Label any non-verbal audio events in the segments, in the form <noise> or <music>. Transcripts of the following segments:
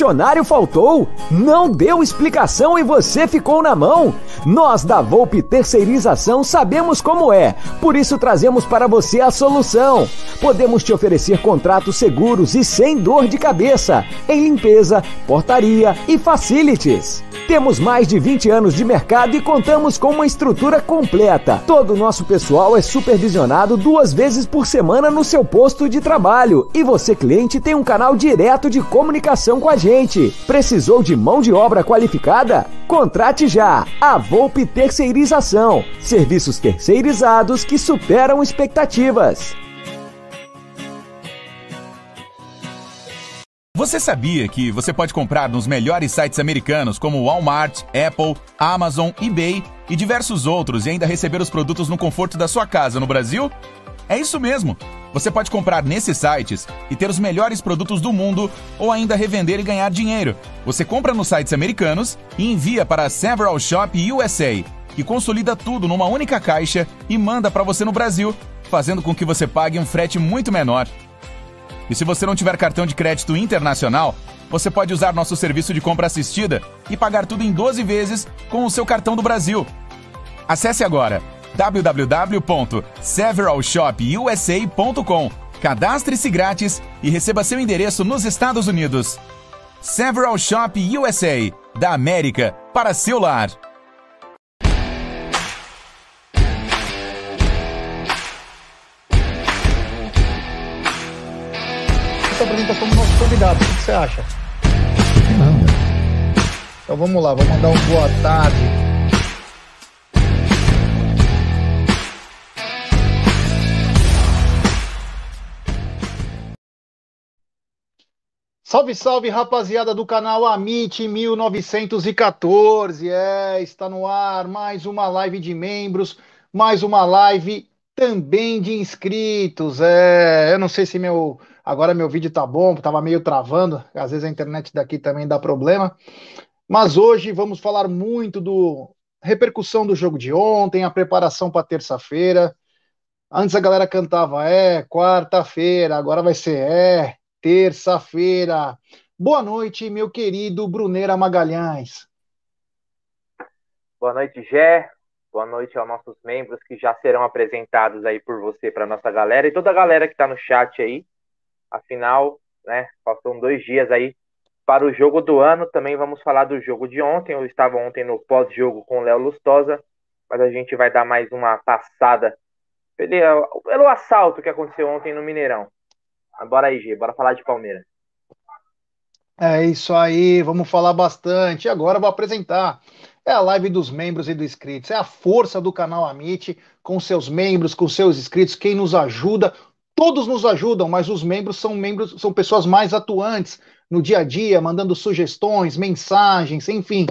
Funcionário faltou? Não deu explicação e você ficou na mão? Nós da Volpe Terceirização sabemos como é, por isso trazemos para você a solução. Podemos te oferecer contratos seguros e sem dor de cabeça em limpeza, portaria e facilities. Temos mais de 20 anos de mercado e contamos com uma estrutura completa. Todo o nosso pessoal é supervisionado duas vezes por semana no seu posto de trabalho. E você, cliente, tem um canal direto de comunicação com a gente. Precisou de mão de obra qualificada? Contrate já! A Volpe Terceirização. Serviços terceirizados que superam expectativas. Você sabia que você pode comprar nos melhores sites americanos como Walmart, Apple, Amazon, eBay e diversos outros e ainda receber os produtos no conforto da sua casa no Brasil? É isso mesmo! Você pode comprar nesses sites e ter os melhores produtos do mundo ou ainda revender e ganhar dinheiro. Você compra nos sites americanos e envia para a Several Shop USA, que consolida tudo numa única caixa e manda para você no Brasil, fazendo com que você pague um frete muito menor. E se você não tiver cartão de crédito internacional, você pode usar nosso serviço de compra assistida e pagar tudo em 12 vezes com o seu cartão do Brasil. Acesse agora www.severalshopusa.com. Cadastre-se grátis e receba seu endereço nos Estados Unidos. Several Shop USA, da América para seu lar. se apresenta como nosso convidado. O que você acha? Então vamos lá, vou mandar um boa tarde. Salve, salve, rapaziada do canal Amit 1914. É, está no ar mais uma live de membros, mais uma live também de inscritos. É, eu não sei se meu Agora meu vídeo tá bom, tava meio travando, às vezes a internet daqui também dá problema. Mas hoje vamos falar muito do repercussão do jogo de ontem, a preparação para terça-feira. Antes a galera cantava é quarta-feira, agora vai ser é terça-feira. Boa noite, meu querido Bruneira Magalhães. Boa noite, Gé. Boa noite aos nossos membros que já serão apresentados aí por você para nossa galera e toda a galera que está no chat aí. Afinal, né, faltam dois dias aí para o jogo do ano. Também vamos falar do jogo de ontem. Eu estava ontem no pós-jogo com o Léo Lustosa, mas a gente vai dar mais uma passada pelo, pelo assalto que aconteceu ontem no Mineirão. Bora aí, G, bora falar de Palmeiras. É isso aí, vamos falar bastante. Agora vou apresentar. É a live dos membros e dos inscritos. É a força do canal Amit, com seus membros, com seus inscritos, quem nos ajuda Todos nos ajudam, mas os membros são membros, são pessoas mais atuantes no dia a dia, mandando sugestões, mensagens, enfim,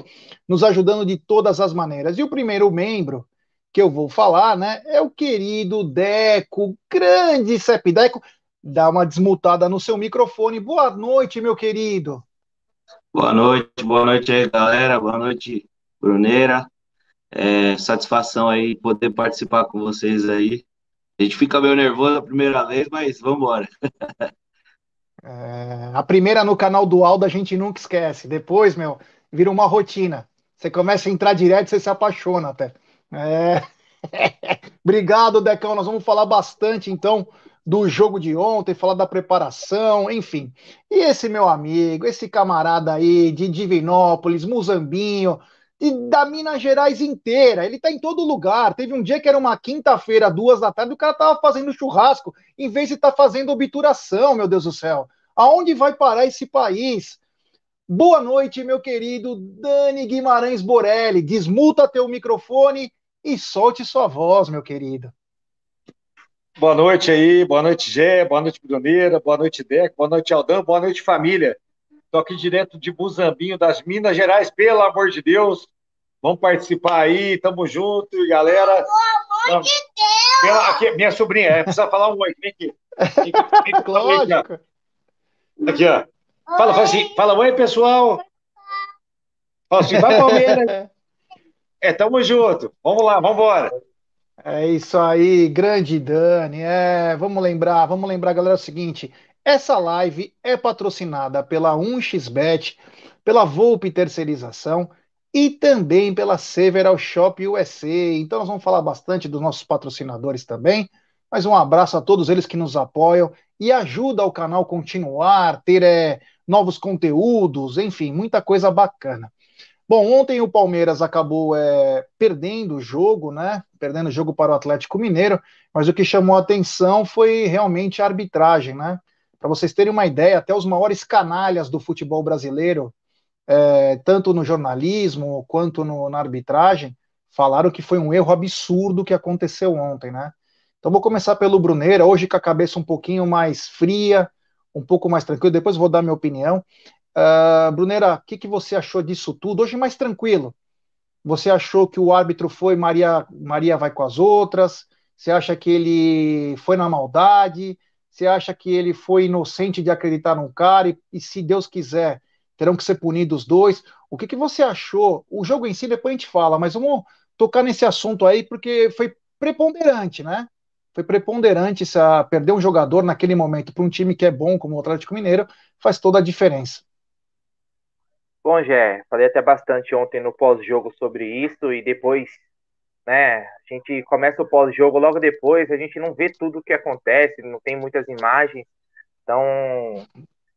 nos ajudando de todas as maneiras. E o primeiro membro que eu vou falar, né, é o querido Deco, grande Cep Deco. Dá uma desmutada no seu microfone. Boa noite, meu querido. Boa noite, boa noite aí, galera. Boa noite, Bruneira. É, satisfação aí poder participar com vocês aí. A gente fica meio nervoso a primeira vez, mas vamos embora. <laughs> É, a primeira no canal do Aldo a gente nunca esquece. Depois, meu, vira uma rotina. Você começa a entrar direto, você se apaixona até. É... <laughs> Obrigado, Decão. Nós vamos falar bastante, então, do jogo de ontem, falar da preparação, enfim. E esse meu amigo, esse camarada aí de Divinópolis, Muzambinho, e da Minas Gerais inteira. Ele está em todo lugar. Teve um dia que era uma quinta-feira, duas da tarde, o cara estava fazendo churrasco, em vez de estar tá fazendo obturação, meu Deus do céu. Aonde vai parar esse país? Boa noite, meu querido Dani Guimarães Borelli. Desmuta teu microfone e solte sua voz, meu querido. Boa noite aí, boa noite, Gé, boa noite, Bruneira, boa noite, Deco, boa noite, Aldão, boa noite, família. Estou aqui direto de Buzambinho, das Minas Gerais, pelo amor de Deus. Vamos participar aí, tamo junto, galera. Pelo amor de Deus! Pela, aqui, minha sobrinha, é, precisa falar um oi, vem aqui. Vem aqui, aqui Lógico. Aqui, ó. Fala, fala assim, fala oi, pessoal. Fala assim, vai Palmeiras. <laughs> É, tamo junto. Vamos lá, vamos embora. É isso aí, grande Dani. É, vamos lembrar, vamos lembrar, galera, é o seguinte: Essa live é patrocinada pela 1xBet, pela Volpe Terceirização e também pela Several Shop USA. Então nós vamos falar bastante dos nossos patrocinadores também. Mas um abraço a todos eles que nos apoiam e ajuda o canal continuar, ter é, novos conteúdos, enfim, muita coisa bacana. Bom, ontem o Palmeiras acabou é, perdendo o jogo, né? Perdendo o jogo para o Atlético Mineiro, mas o que chamou a atenção foi realmente a arbitragem, né? Para vocês terem uma ideia, até os maiores canalhas do futebol brasileiro, é, tanto no jornalismo quanto no, na arbitragem, falaram que foi um erro absurdo que aconteceu ontem, né? Então vou começar pelo Bruneira, hoje com a cabeça um pouquinho mais fria, um pouco mais tranquilo, depois vou dar minha opinião. Uh, Bruneira, o que, que você achou disso tudo? Hoje mais tranquilo. Você achou que o árbitro foi Maria, Maria vai com as outras? Você acha que ele foi na maldade? Você acha que ele foi inocente de acreditar num cara? E, e se Deus quiser, terão que ser punidos os dois? O que, que você achou? O jogo em si depois a gente fala, mas vamos tocar nesse assunto aí porque foi preponderante, né? foi preponderante se perder um jogador naquele momento para um time que é bom como o Atlético Mineiro faz toda a diferença. Bom, Jé, falei até bastante ontem no pós-jogo sobre isso e depois, né, a gente começa o pós-jogo logo depois, a gente não vê tudo o que acontece, não tem muitas imagens, então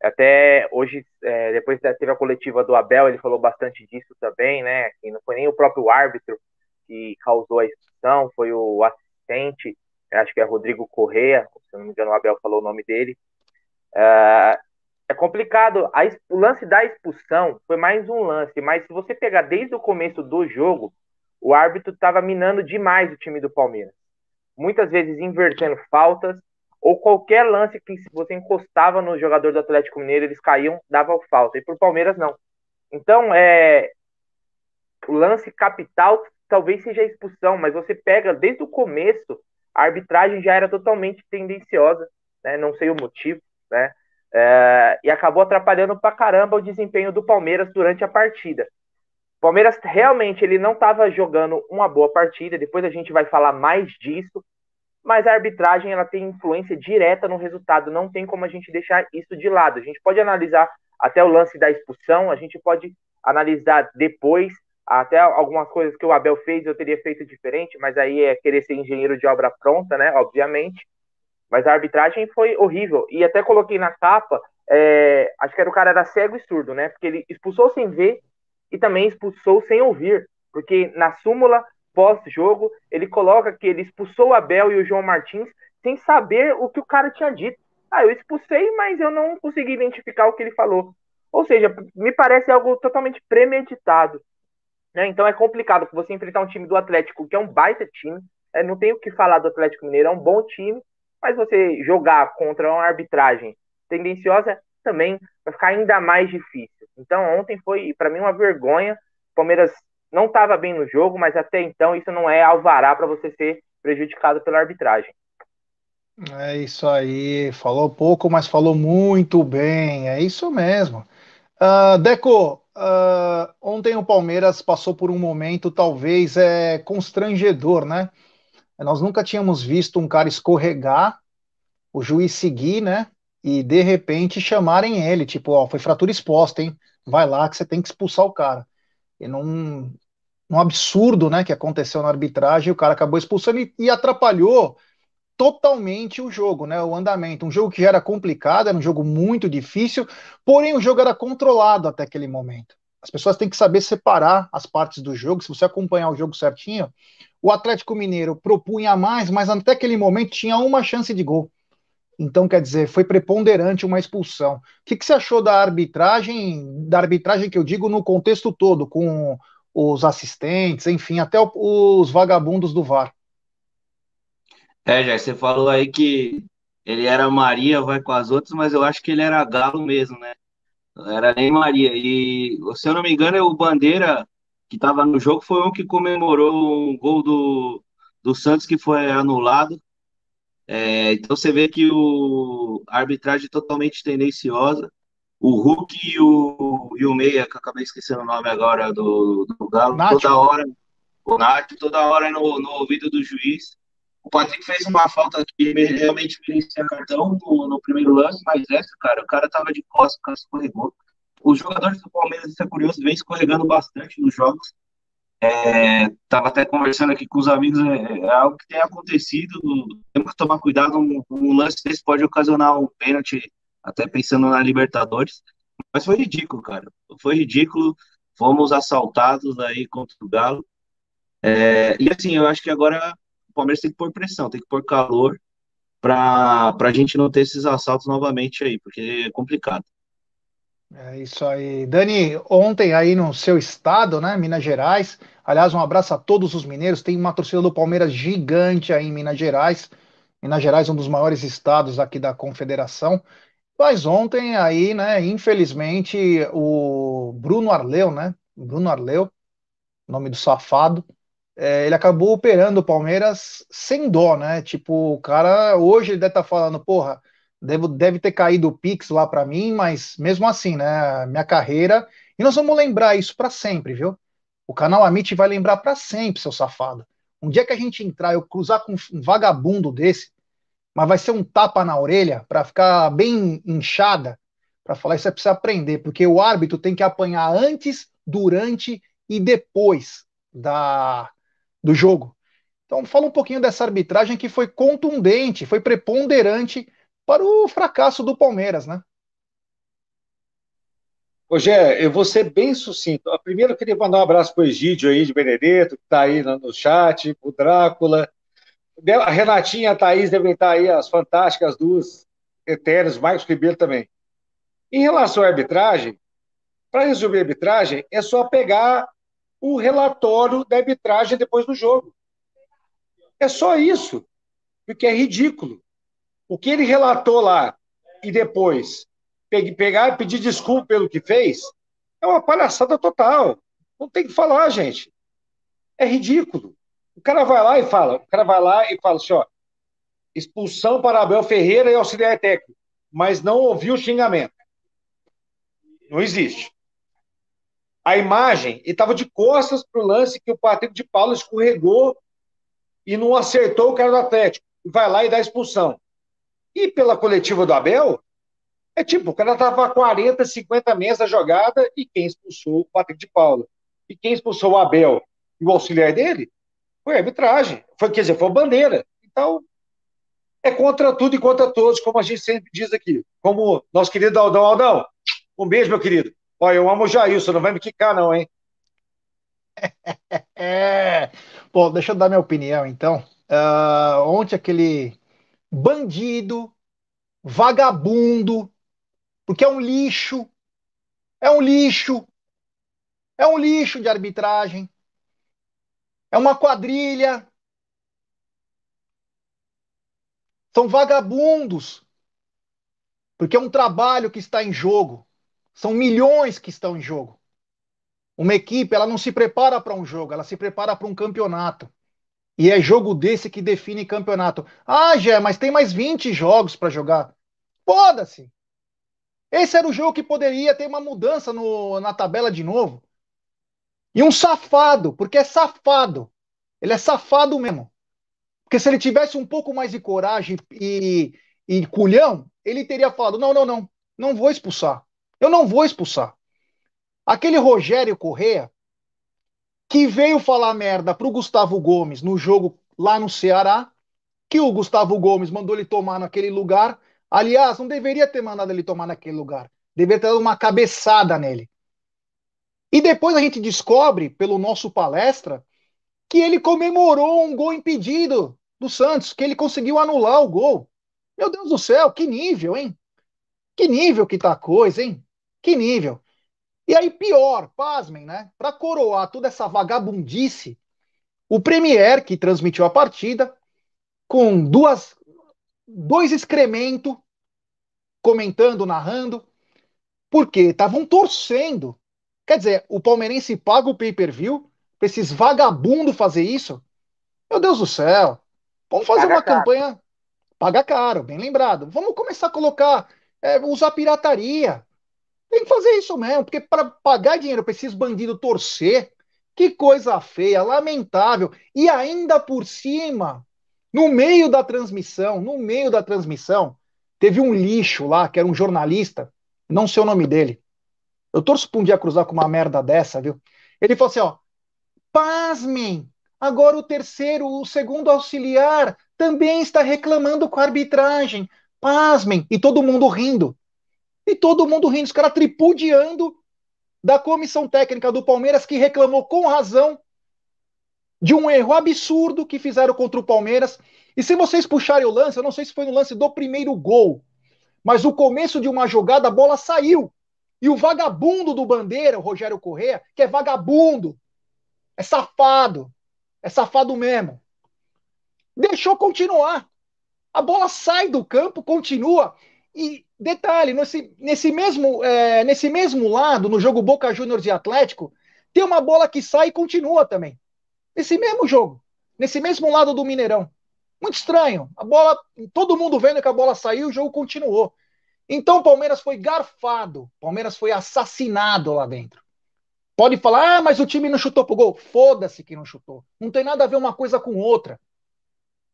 até hoje, é, depois da teve a coletiva do Abel, ele falou bastante disso também, né, que não foi nem o próprio árbitro que causou a expulsão, foi o assistente, acho que é Rodrigo Correa, se não me engano o Abel falou o nome dele. É, é complicado. A, o lance da expulsão foi mais um lance, mas se você pegar desde o começo do jogo, o árbitro estava minando demais o time do Palmeiras. Muitas vezes invertendo faltas, ou qualquer lance que se você encostava no jogador do Atlético Mineiro, eles caíam, dava falta. E para o Palmeiras, não. Então, é, o lance capital talvez seja a expulsão, mas você pega desde o começo a arbitragem já era totalmente tendenciosa, né? não sei o motivo, né? É, e acabou atrapalhando pra caramba o desempenho do Palmeiras durante a partida. O Palmeiras realmente ele não estava jogando uma boa partida, depois a gente vai falar mais disso, mas a arbitragem ela tem influência direta no resultado, não tem como a gente deixar isso de lado. A gente pode analisar até o lance da expulsão, a gente pode analisar depois até algumas coisas que o Abel fez eu teria feito diferente, mas aí é querer ser engenheiro de obra pronta, né? Obviamente. Mas a arbitragem foi horrível. E até coloquei na capa, é, acho que era o cara era cego e surdo, né? Porque ele expulsou sem ver e também expulsou sem ouvir. Porque na súmula pós-jogo, ele coloca que ele expulsou o Abel e o João Martins sem saber o que o cara tinha dito. Ah, eu expulsei, mas eu não consegui identificar o que ele falou. Ou seja, me parece algo totalmente premeditado. Né? Então é complicado você enfrentar um time do Atlético, que é um baita time. É, não tem o que falar do Atlético Mineiro, é um bom time, mas você jogar contra uma arbitragem tendenciosa também vai ficar ainda mais difícil. Então ontem foi, para mim, uma vergonha. O Palmeiras não estava bem no jogo, mas até então isso não é alvará para você ser prejudicado pela arbitragem. É isso aí, falou pouco, mas falou muito bem, é isso mesmo. Uh, Deco, uh, ontem o Palmeiras passou por um momento talvez é, constrangedor, né? Nós nunca tínhamos visto um cara escorregar, o juiz seguir, né? E de repente chamarem ele, tipo, ó, foi fratura exposta, hein? Vai lá que você tem que expulsar o cara. E num, num absurdo, né, que aconteceu na arbitragem, o cara acabou expulsando e, e atrapalhou totalmente o jogo, né? O andamento. Um jogo que já era complicado, era um jogo muito difícil, porém o jogo era controlado até aquele momento. As pessoas têm que saber separar as partes do jogo. Se você acompanhar o jogo certinho, o Atlético Mineiro propunha mais, mas até aquele momento tinha uma chance de gol. Então, quer dizer, foi preponderante uma expulsão. O que, que você achou da arbitragem, da arbitragem que eu digo no contexto todo, com os assistentes, enfim, até os vagabundos do VAR? É, já você falou aí que ele era Maria, vai com as outras, mas eu acho que ele era Galo mesmo, né? Era nem Maria. E, se eu não me engano, é o Bandeira, que estava no jogo, foi um que comemorou um gol do, do Santos que foi anulado. É, então você vê que o, a arbitragem é totalmente tendenciosa. O Hulk e o, e o Meia, que eu acabei esquecendo o nome agora do, do Galo, Nath. toda hora, o Nath, toda hora no, no ouvido do juiz O Patrick fez uma falta que realmente merecia cartão no, no, primeiro lance, mas essa, cara, o cara tava de costas, o cara escorregou. Os jogadores do Palmeiras, isso é curioso, vem escorregando bastante nos jogos. É, tava até conversando aqui com os amigos, é, é, algo que tem acontecido, temos que tomar cuidado, um, um, lance desse pode ocasionar um pênalti, até pensando na Libertadores, mas foi ridículo, cara, foi ridículo, fomos assaltados aí contra o Galo, é, e assim, eu acho que agora o Palmeiras tem que pôr pressão, tem que pôr calor para a gente não ter esses assaltos novamente aí, porque é complicado. É isso aí. Dani, ontem aí no seu estado, né, Minas Gerais, aliás, um abraço a todos os mineiros, tem uma torcida do Palmeiras gigante aí em Minas Gerais, Minas Gerais um dos maiores estados aqui da Confederação, mas ontem aí, né, infelizmente, o Bruno Arleu, né, Bruno Arleu, nome do safado, é, ele acabou operando o Palmeiras sem dó, né? Tipo, o cara hoje ele deve estar tá falando, porra, deve, deve ter caído o Pix lá para mim, mas mesmo assim, né? Minha carreira. E nós vamos lembrar isso para sempre, viu? O canal Amit vai lembrar para sempre, seu safado. Um dia que a gente entrar, eu cruzar com um vagabundo desse, mas vai ser um tapa na orelha para ficar bem inchada, para falar isso é preciso aprender, porque o árbitro tem que apanhar antes, durante e depois da do jogo. Então, fala um pouquinho dessa arbitragem que foi contundente, foi preponderante para o fracasso do Palmeiras, né? Rogé, eu vou ser bem sucinto. Primeiro, eu queria mandar um abraço para o Egídio aí de Benedetto, que está aí no chat, o Drácula. A Renatinha a Thaís devem estar aí, as fantásticas duas eternas, Marcos Ribeiro também. Em relação à arbitragem, para resolver a arbitragem, é só pegar o relatório da arbitragem depois do jogo. É só isso, porque é ridículo. O que ele relatou lá e depois pegar e pedir desculpa pelo que fez é uma palhaçada total. Não tem que falar, gente. É ridículo. O cara vai lá e fala, o cara vai lá e fala assim, ó, expulsão para Abel Ferreira e auxiliar técnico, mas não ouviu o xingamento. Não existe a imagem, ele estava de costas para o lance que o Patrick de Paulo escorregou e não acertou o cara do Atlético. E vai lá e dá expulsão. E pela coletiva do Abel, é tipo, o cara estava a 40, 50 metros da jogada e quem expulsou o Patrick de Paula? E quem expulsou o Abel e o auxiliar dele? Foi a arbitragem. Foi, quer dizer, foi a bandeira. Então, é contra tudo e contra todos, como a gente sempre diz aqui. Como nosso querido Aldão. Aldão, um beijo, meu querido. Olha, eu amo o Jailson, não vai me quicar, não, hein? <laughs> é. Bom, deixa eu dar minha opinião, então. Uh, ontem aquele bandido, vagabundo, porque é um lixo, é um lixo, é um lixo de arbitragem, é uma quadrilha, são vagabundos, porque é um trabalho que está em jogo. São milhões que estão em jogo. Uma equipe, ela não se prepara para um jogo, ela se prepara para um campeonato. E é jogo desse que define campeonato. Ah, Gé, mas tem mais 20 jogos para jogar. Foda-se. Esse era o jogo que poderia ter uma mudança no, na tabela de novo. E um safado, porque é safado. Ele é safado mesmo. Porque se ele tivesse um pouco mais de coragem e, e culhão, ele teria falado: não, não, não, não vou expulsar. Eu não vou expulsar. Aquele Rogério Correa, que veio falar merda pro Gustavo Gomes no jogo lá no Ceará, que o Gustavo Gomes mandou ele tomar naquele lugar. Aliás, não deveria ter mandado ele tomar naquele lugar. Deveria ter dado uma cabeçada nele. E depois a gente descobre, pelo nosso palestra, que ele comemorou um gol impedido do Santos, que ele conseguiu anular o gol. Meu Deus do céu, que nível, hein? Que nível que tá a coisa, hein? Que nível. E aí, pior, pasmem, né? Para coroar toda essa vagabundice, o Premier, que transmitiu a partida, com duas, dois excrementos, comentando, narrando, porque estavam torcendo. Quer dizer, o palmeirense paga o pay-per-view para esses vagabundos fazer isso? Meu Deus do céu. Vamos fazer paga uma caro. campanha. Paga caro, bem lembrado. Vamos começar a colocar, é, usar pirataria. Tem que fazer isso mesmo, porque para pagar dinheiro para esses bandidos torcer, que coisa feia, lamentável. E ainda por cima, No meio da transmissão, no meio da transmissão, teve um lixo lá, que era um jornalista, não sei o nome dele. Eu torço pra um dia cruzar com uma merda dessa, viu? Ele falou assim, ó, pasmem, agora o terceiro, o segundo auxiliar também está reclamando com a arbitragem. Pasmem, e todo mundo rindo. E todo mundo rindo, os caras tripudiando da comissão técnica do Palmeiras, que reclamou com razão de um erro absurdo que fizeram contra o Palmeiras. E se vocês puxarem o lance, eu não sei se foi no lance do primeiro gol, mas o começo de uma jogada, a bola saiu. E o vagabundo do Bandeira, o Rogério Correa, que é vagabundo, é safado, é safado mesmo, deixou continuar. A bola sai do campo, continua. E detalhe, nesse, nesse, mesmo, é, nesse mesmo lado, no jogo Boca Juniors e Atlético, tem uma bola que sai e continua também. Nesse mesmo jogo, nesse mesmo lado do Mineirão. Muito estranho. A bola, todo mundo vendo que a bola saiu, o jogo continuou. Então o Palmeiras foi garfado, o Palmeiras foi assassinado lá dentro. Pode falar, ah, mas o time não chutou pro gol. Foda-se que não chutou. Não tem nada a ver uma coisa com outra.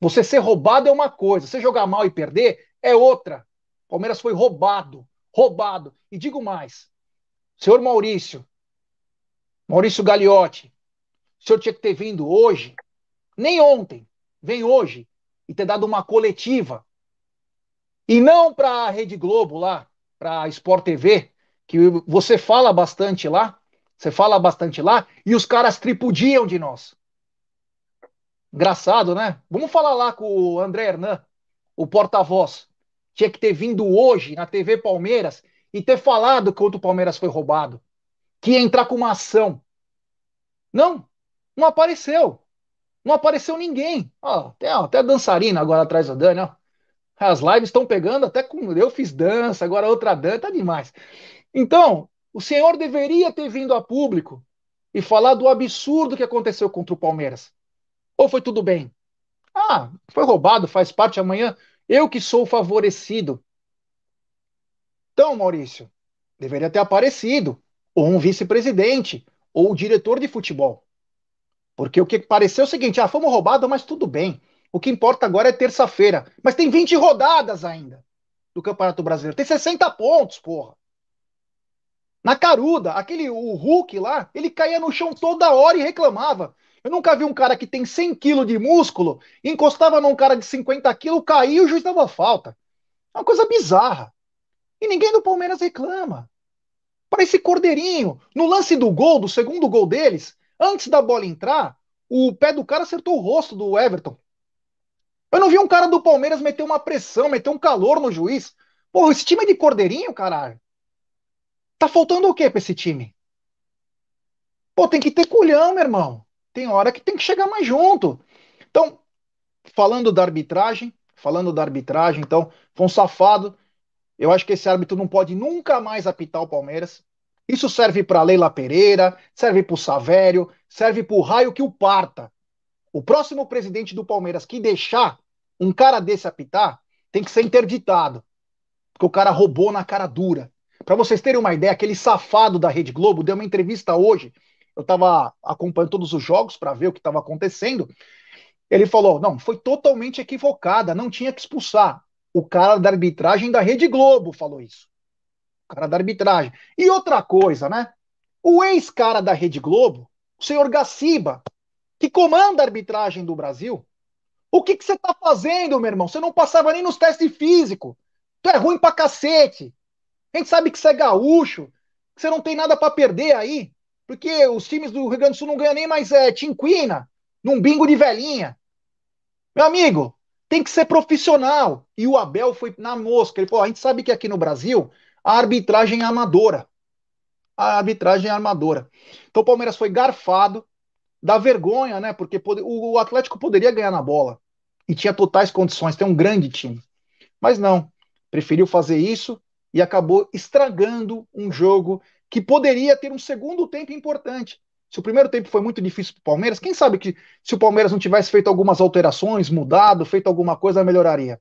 Você ser roubado é uma coisa, você jogar mal e perder é outra. Palmeiras foi roubado, roubado. E digo mais, senhor Maurício, Maurício Gagliotti, o senhor tinha que ter vindo hoje, nem ontem, vem hoje, e ter dado uma coletiva. E não para a Rede Globo lá, para a Sport TV, que você fala bastante lá, você fala bastante lá, e os caras tripudiam de nós. Engraçado, né? Vamos falar lá com o André Hernan, o porta-voz tinha que ter vindo hoje na TV Palmeiras e ter falado que o Palmeiras foi roubado. Que ia entrar com uma ação. Não, não apareceu. Não apareceu ninguém. Ó, até, ó, até a dançarina agora atrás da Dani, ó. As lives estão pegando até com. Eu fiz dança, agora outra dança, tá demais. Então, o senhor deveria ter vindo a público e falar do absurdo que aconteceu contra o Palmeiras. Ou foi tudo bem? Ah, foi roubado, faz parte. Amanhã eu que sou favorecido. Então, Maurício, deveria ter aparecido, ou um vice-presidente, ou o diretor de futebol. Porque o que pareceu é o seguinte: ah, fomos roubados, mas tudo bem. O que importa agora é terça-feira. Mas tem 20 rodadas ainda do Campeonato Brasileiro. Tem 60 pontos, porra. Na caruda, aquele o Hulk lá, ele caía no chão toda hora e reclamava. Eu nunca vi um cara que tem 100 quilos de músculo, encostava num cara de 50 quilos, caía e o juiz dava falta. É uma coisa bizarra. E ninguém do Palmeiras reclama. Para esse cordeirinho, no lance do gol, do segundo gol deles, antes da bola entrar, o pé do cara acertou o rosto do Everton. Eu não vi um cara do Palmeiras meter uma pressão, meter um calor no juiz. Porra, esse time é de cordeirinho, caralho. Tá faltando o quê pra esse time? Pô, tem que ter culhão, meu irmão tem hora que tem que chegar mais junto. Então, falando da arbitragem, falando da arbitragem, então, foi um safado. Eu acho que esse árbitro não pode nunca mais apitar o Palmeiras. Isso serve para Leila Pereira, serve para o Savério, serve para o raio que o parta. O próximo presidente do Palmeiras que deixar um cara desse apitar tem que ser interditado. Porque o cara roubou na cara dura. Para vocês terem uma ideia, aquele safado da Rede Globo deu uma entrevista hoje eu estava acompanhando todos os jogos para ver o que estava acontecendo. Ele falou: não, foi totalmente equivocada, não tinha que expulsar. O cara da arbitragem da Rede Globo falou isso. O cara da arbitragem. E outra coisa, né? O ex-cara da Rede Globo, o senhor Gaciba, que comanda a arbitragem do Brasil, o que, que você tá fazendo, meu irmão? Você não passava nem nos testes físicos. Tu é ruim pra cacete. A gente sabe que você é gaúcho, que você não tem nada para perder aí. Porque os times do Rio Grande do Sul não ganham nem mais é, tinquina num bingo de velhinha. Meu amigo, tem que ser profissional. E o Abel foi na mosca. Ele falou: a gente sabe que aqui no Brasil a arbitragem é amadora. A arbitragem é armadora. Então o Palmeiras foi garfado, dá vergonha, né? Porque o Atlético poderia ganhar na bola. E tinha totais condições, tem um grande time. Mas não, preferiu fazer isso e acabou estragando um jogo que poderia ter um segundo tempo importante. Se o primeiro tempo foi muito difícil para o Palmeiras, quem sabe que se o Palmeiras não tivesse feito algumas alterações, mudado, feito alguma coisa, melhoraria.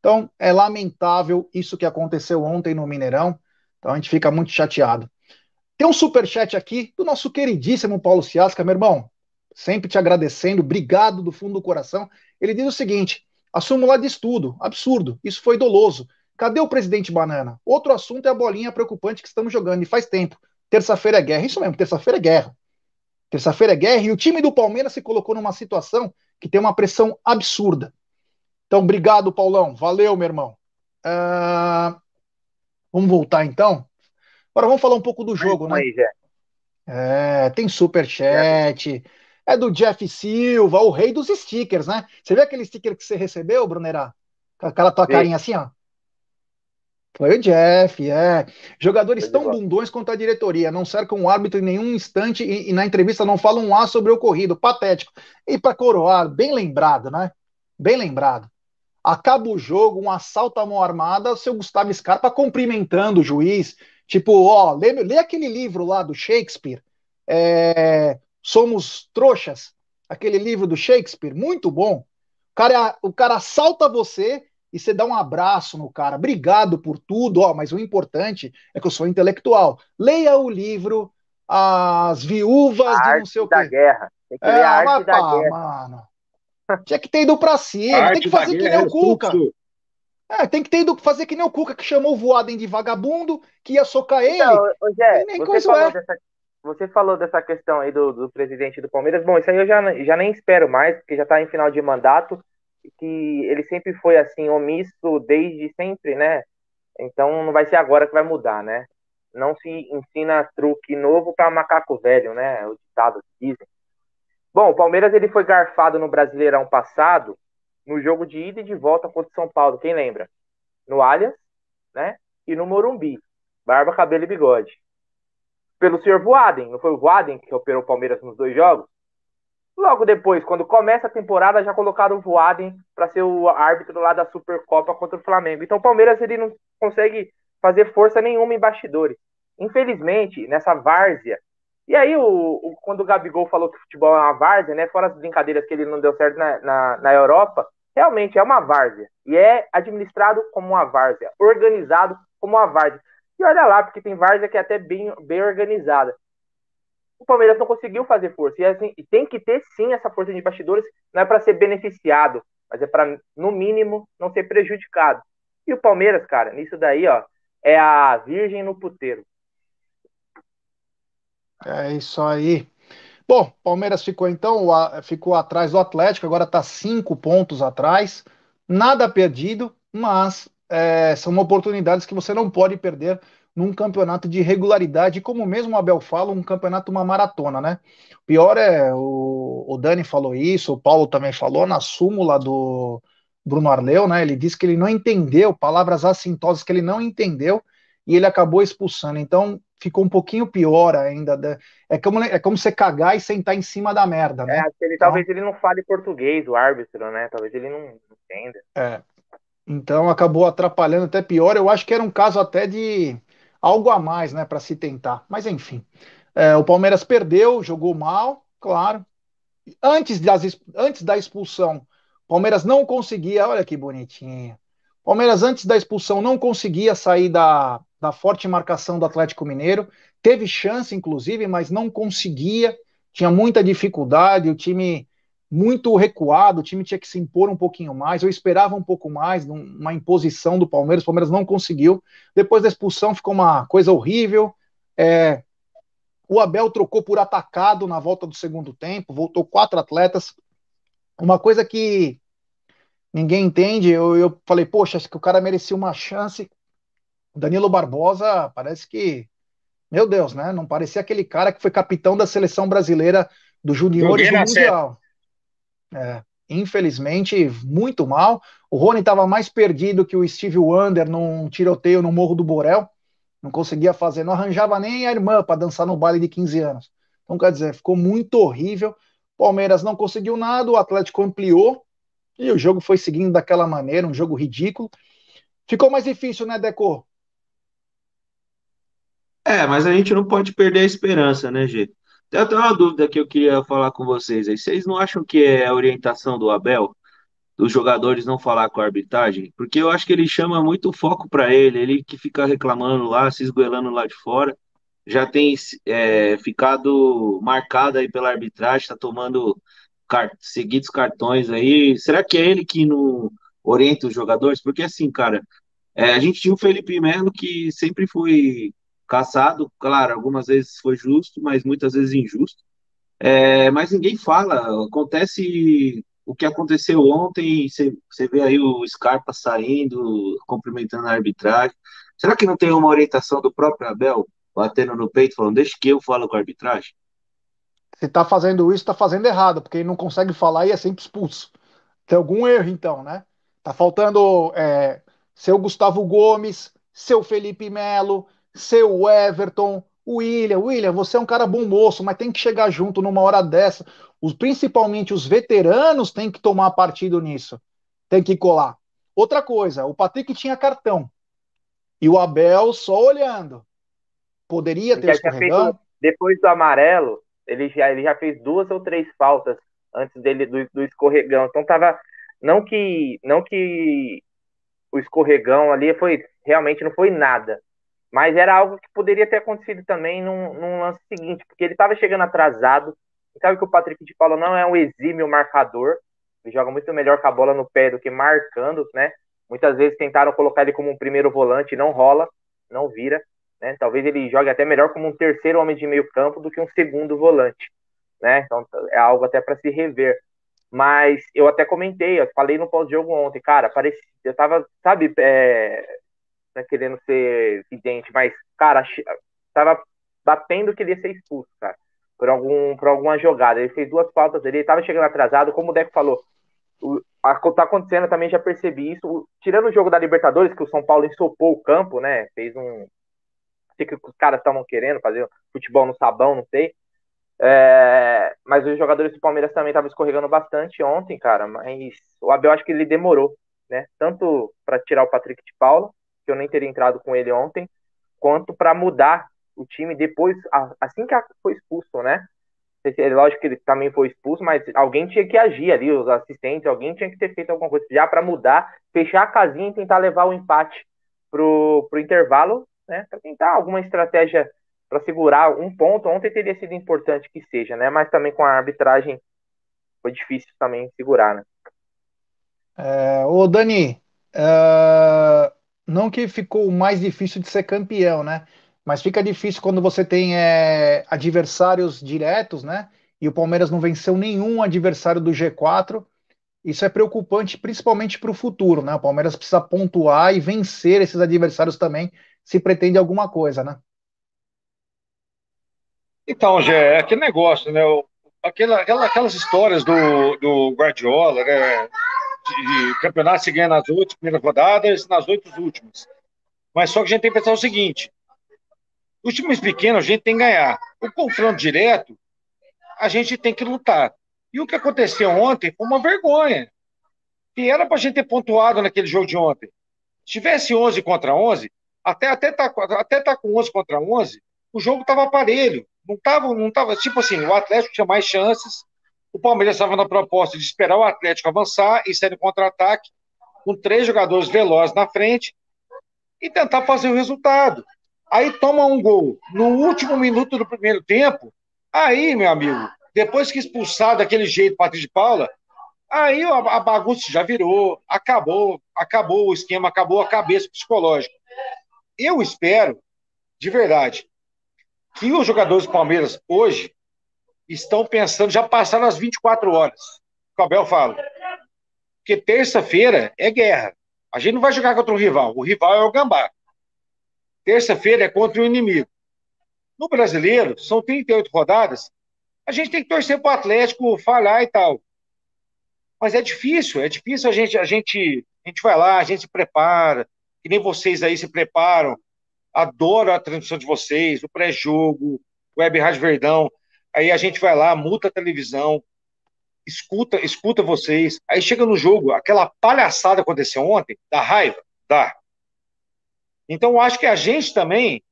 Então, é lamentável isso que aconteceu ontem no Mineirão. Então, a gente fica muito chateado. Tem um super chat aqui do nosso queridíssimo Paulo Ciasca, meu irmão. sempre te agradecendo, obrigado do fundo do coração. Ele diz o seguinte: a súmula diz tudo, absurdo, isso foi doloso. Cadê o presidente Banana? Outro assunto é a bolinha preocupante que estamos jogando, e faz tempo. Terça-feira é guerra, isso mesmo, terça-feira é guerra. Terça-feira é guerra, e o time do Palmeiras se colocou numa situação que tem uma pressão absurda. Então, obrigado, Paulão. Valeu, meu irmão. Uh... Vamos voltar então? Agora vamos falar um pouco do jogo, né? Aí, é, tem superchat. É do Jeff Silva, o rei dos stickers, né? Você viu aquele sticker que você recebeu, Brunerá? Com aquela tua Sim. carinha assim, ó. Foi o Jeff, é. Jogadores tão bundões quanto a diretoria, não cercam o árbitro em nenhum instante e, e, na entrevista não falam um A sobre o ocorrido. Patético. E para coroar, bem lembrado, né? Bem lembrado. Acaba o jogo, um assalto à mão armada, o seu Gustavo Scarpa cumprimentando o juiz. Tipo, ó, lê, lê aquele livro lá do Shakespeare, é, Somos Trouxas, aquele livro do Shakespeare, muito bom. O cara, o cara assalta você e você dá um abraço no cara. Obrigado por tudo, ó, mas o importante é que eu sou intelectual. Leia o livro As Viúvas a de não sei o quê. da guerra. Tem que é, ler a arte da pá, guerra. Mano. Tinha que ter ido pra cima, tem que fazer que nem o Cuca. É, tem que ter ido fazer que nem o Cuca, que chamou o Voaden de vagabundo, que ia socar ele. Então, Zé, você, falou é. dessa, você falou dessa questão aí do, do presidente do Palmeiras. Bom, isso aí eu já, já nem espero mais, porque já tá em final de mandato que ele sempre foi assim, omisso desde sempre, né? Então não vai ser agora que vai mudar, né? Não se ensina truque novo para macaco velho, né? O ditado dizem. Bom, o Palmeiras ele foi garfado no Brasileirão passado, no jogo de ida e de volta contra o São Paulo, quem lembra? No Allianz, né? E no Morumbi. Barba, cabelo e bigode. Pelo senhor Voaden, não foi o Voaden que operou o Palmeiras nos dois jogos? Logo depois, quando começa a temporada, já colocaram o Voaden para ser o árbitro lá da Supercopa contra o Flamengo. Então o Palmeiras ele não consegue fazer força nenhuma em bastidores. Infelizmente, nessa várzea. E aí, o, o, quando o Gabigol falou que o futebol é uma várzea, né? Fora as brincadeiras que ele não deu certo na, na, na Europa, realmente é uma várzea. E é administrado como uma várzea, organizado como uma várzea. E olha lá, porque tem várzea que é até bem, bem organizada o Palmeiras não conseguiu fazer força. E, assim, e tem que ter sim essa força de bastidores, não é para ser beneficiado, mas é para, no mínimo, não ser prejudicado. E o Palmeiras, cara, nisso daí, ó, é a virgem no puteiro. É isso aí. Bom, Palmeiras ficou então, ficou atrás do Atlético, agora está cinco pontos atrás, nada perdido, mas é, são oportunidades que você não pode perder num campeonato de regularidade, como mesmo o Abel fala, um campeonato, uma maratona, né? O pior é, o, o Dani falou isso, o Paulo também falou, na súmula do Bruno Arleu, né? Ele disse que ele não entendeu, palavras assintosas que ele não entendeu, e ele acabou expulsando. Então, ficou um pouquinho pior ainda. Né? É como, é como você cagar e sentar em cima da merda, né? É, ele, então, talvez ele não fale português, o árbitro, né? Talvez ele não entenda. É. Então acabou atrapalhando até pior. Eu acho que era um caso até de algo a mais, né, para se tentar. Mas enfim, é, o Palmeiras perdeu, jogou mal, claro. Antes, das, antes da expulsão, o Palmeiras não conseguia, olha que bonitinho. Palmeiras, antes da expulsão, não conseguia sair da, da forte marcação do Atlético Mineiro. Teve chance, inclusive, mas não conseguia. Tinha muita dificuldade. O time muito recuado, o time tinha que se impor um pouquinho mais. Eu esperava um pouco mais, uma imposição do Palmeiras. O Palmeiras não conseguiu. Depois da expulsão ficou uma coisa horrível. É, o Abel trocou por atacado na volta do segundo tempo, voltou quatro atletas. Uma coisa que ninguém entende. Eu, eu falei, poxa, acho que o cara merecia uma chance. O Danilo Barbosa parece que, meu Deus, né? Não parecia aquele cara que foi capitão da seleção brasileira do juniores do Mundial. É, infelizmente, muito mal. O Rony estava mais perdido que o Steve Wonder num tiroteio no Morro do Borel. Não conseguia fazer, não arranjava nem a irmã para dançar no baile de 15 anos. Então, quer dizer, ficou muito horrível. Palmeiras não conseguiu nada, o Atlético ampliou e o jogo foi seguindo daquela maneira, um jogo ridículo. Ficou mais difícil, né, Deco? É, mas a gente não pode perder a esperança, né, Gê? Tem até uma dúvida que eu queria falar com vocês aí. Vocês não acham que é a orientação do Abel, dos jogadores não falar com a arbitragem? Porque eu acho que ele chama muito foco para ele, ele que fica reclamando lá, se esgoelando lá de fora. já tem é, ficado marcado aí pela arbitragem, está tomando car seguidos cartões aí. Será que é ele que não orienta os jogadores? Porque assim, cara, é, a gente tinha o Felipe Melo que sempre foi caçado, claro, algumas vezes foi justo, mas muitas vezes injusto. É, mas ninguém fala. Acontece o que aconteceu ontem. Você vê aí o Scarpa saindo, cumprimentando a arbitragem. Será que não tem uma orientação do próprio Abel batendo no peito, falando, deixa que eu falo com a arbitragem? Se tá fazendo isso, tá fazendo errado, porque ele não consegue falar e é sempre expulso. Tem algum erro, então, né? Tá faltando é, seu Gustavo Gomes, seu Felipe Melo, seu Everton, o William. William, você é um cara bom moço, mas tem que chegar junto numa hora dessa. Os, principalmente os veteranos têm que tomar partido nisso. Tem que colar. Outra coisa, o Patrick tinha cartão. E o Abel só olhando. Poderia ter escorregão. Depois do amarelo, ele já, ele já fez duas ou três faltas antes dele do, do escorregão. Então tava. Não que, não que o escorregão ali foi realmente não foi nada. Mas era algo que poderia ter acontecido também num, num lance seguinte, porque ele estava chegando atrasado. Sabe que o Patrick de Paula não é um exímio marcador. Ele joga muito melhor com a bola no pé do que marcando, né? Muitas vezes tentaram colocar ele como um primeiro volante, não rola, não vira. Né? Talvez ele jogue até melhor como um terceiro homem de meio campo do que um segundo volante. Né? Então é algo até para se rever. Mas eu até comentei, eu falei no pós-jogo ontem, cara, parecia, eu tava, sabe, é, né, querendo ser evidente, mas, cara, tava batendo que ele ia ser expulso, cara, por, algum, por alguma jogada. Ele fez duas faltas ele tava chegando atrasado, como o Deco falou. O, a, tá acontecendo, também já percebi isso. O, tirando o jogo da Libertadores, que o São Paulo ensopou o campo, né? Fez um, que os caras estavam querendo fazer futebol no sabão, não sei. É, mas os jogadores do Palmeiras também estavam escorregando bastante ontem, cara. Mas o Abel acho que ele demorou, né? Tanto para tirar o Patrick de Paula, que eu nem teria entrado com ele ontem, quanto para mudar o time depois, assim que foi expulso, né? É lógico que ele também foi expulso, mas alguém tinha que agir ali, os assistentes, alguém tinha que ter feito alguma coisa já para mudar, fechar a casinha e tentar levar o empate pro, pro intervalo né? Para tentar alguma estratégia para segurar um ponto. Ontem teria sido importante que seja, né? Mas também com a arbitragem foi difícil também segurar, né? É, ô Dani, é, não que ficou mais difícil de ser campeão, né? Mas fica difícil quando você tem é, adversários diretos, né? E o Palmeiras não venceu nenhum adversário do G4. Isso é preocupante, principalmente para o futuro, né? O Palmeiras precisa pontuar e vencer esses adversários também se pretende alguma coisa, né? Então, Gé, é aquele negócio, né? Aquela, aquela, aquelas histórias do, do Guardiola, né? De, campeonato se ganha nas oito primeiras rodadas nas oito últimas. Mas só que a gente tem que pensar o seguinte: os times pequenos a gente tem que ganhar. O confronto direto, a gente tem que lutar. E o que aconteceu ontem foi uma vergonha. E era para a gente ter pontuado naquele jogo de ontem. Se tivesse 11 contra 11, até, até, tá, até tá com 11 contra 11, o jogo estava aparelho. Não estava, não tava, tipo assim, o Atlético tinha mais chances, o Palmeiras estava na proposta de esperar o Atlético avançar e sair no contra-ataque, com três jogadores velozes na frente, e tentar fazer o resultado. Aí toma um gol no último minuto do primeiro tempo, aí, meu amigo, depois que expulsar daquele jeito Patrício de Paula, aí a bagunça já virou, acabou, acabou o esquema, acabou a cabeça psicológica eu espero, de verdade, que os jogadores do Palmeiras hoje estão pensando, já passaram as 24 horas, o Abel fala. Porque terça-feira é guerra. A gente não vai jogar contra o rival. O rival é o Gambá. Terça-feira é contra o inimigo. No brasileiro, são 38 rodadas. A gente tem que torcer para o Atlético falhar e tal. Mas é difícil, é difícil a gente, a gente, a gente vai lá, a gente se prepara, que nem vocês aí se preparam. Adoro a transmissão de vocês, o pré-jogo, Web Rádio Verdão. Aí a gente vai lá, multa a televisão, escuta, escuta vocês. Aí chega no jogo, aquela palhaçada aconteceu ontem, dá raiva? Dá. Então acho que a gente também,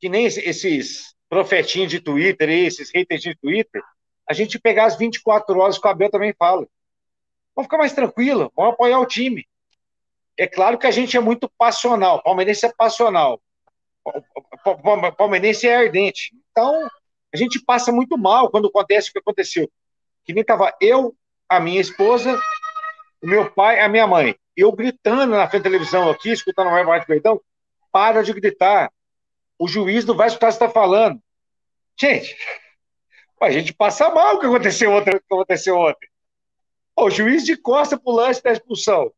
que nem esses profetinhos de Twitter, esses haters de Twitter, a gente pegar as 24 horas que o Abel também fala. Vamos ficar mais tranquilo, vamos apoiar o time. É claro que a gente é muito passional, palmeirense é passional. palmeirense é ardente. Então, a gente passa muito mal quando acontece o que aconteceu. Que nem tava eu, a minha esposa, o meu pai, a minha mãe. Eu gritando na frente da televisão aqui, escutando voz de perdão, para de gritar. O juiz não vai escutar o que está falando. Gente, <laughs> a gente passa mal o que aconteceu ontem. O que aconteceu ontem. O juiz de costa pro lance da expulsão.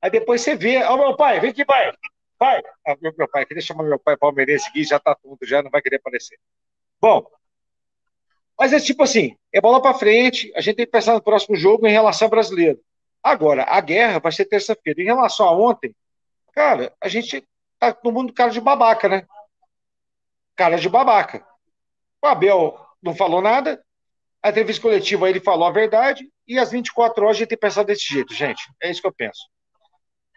Aí depois você vê, ó, oh, meu pai, vem aqui, pai. Pai, ah, meu, meu pai, queria chamar meu pai palmeirense aqui, já tá tudo, já não vai querer aparecer. Bom, mas é tipo assim, é bola para frente, a gente tem que pensar no próximo jogo em relação ao brasileiro. Agora, a guerra vai ser terça-feira. Em relação a ontem, cara, a gente tá no mundo cara de babaca, né? Cara de babaca. O Abel não falou nada, a entrevista coletiva ele falou a verdade, e às 24 horas a gente tem que pensar desse jeito, gente. É isso que eu penso.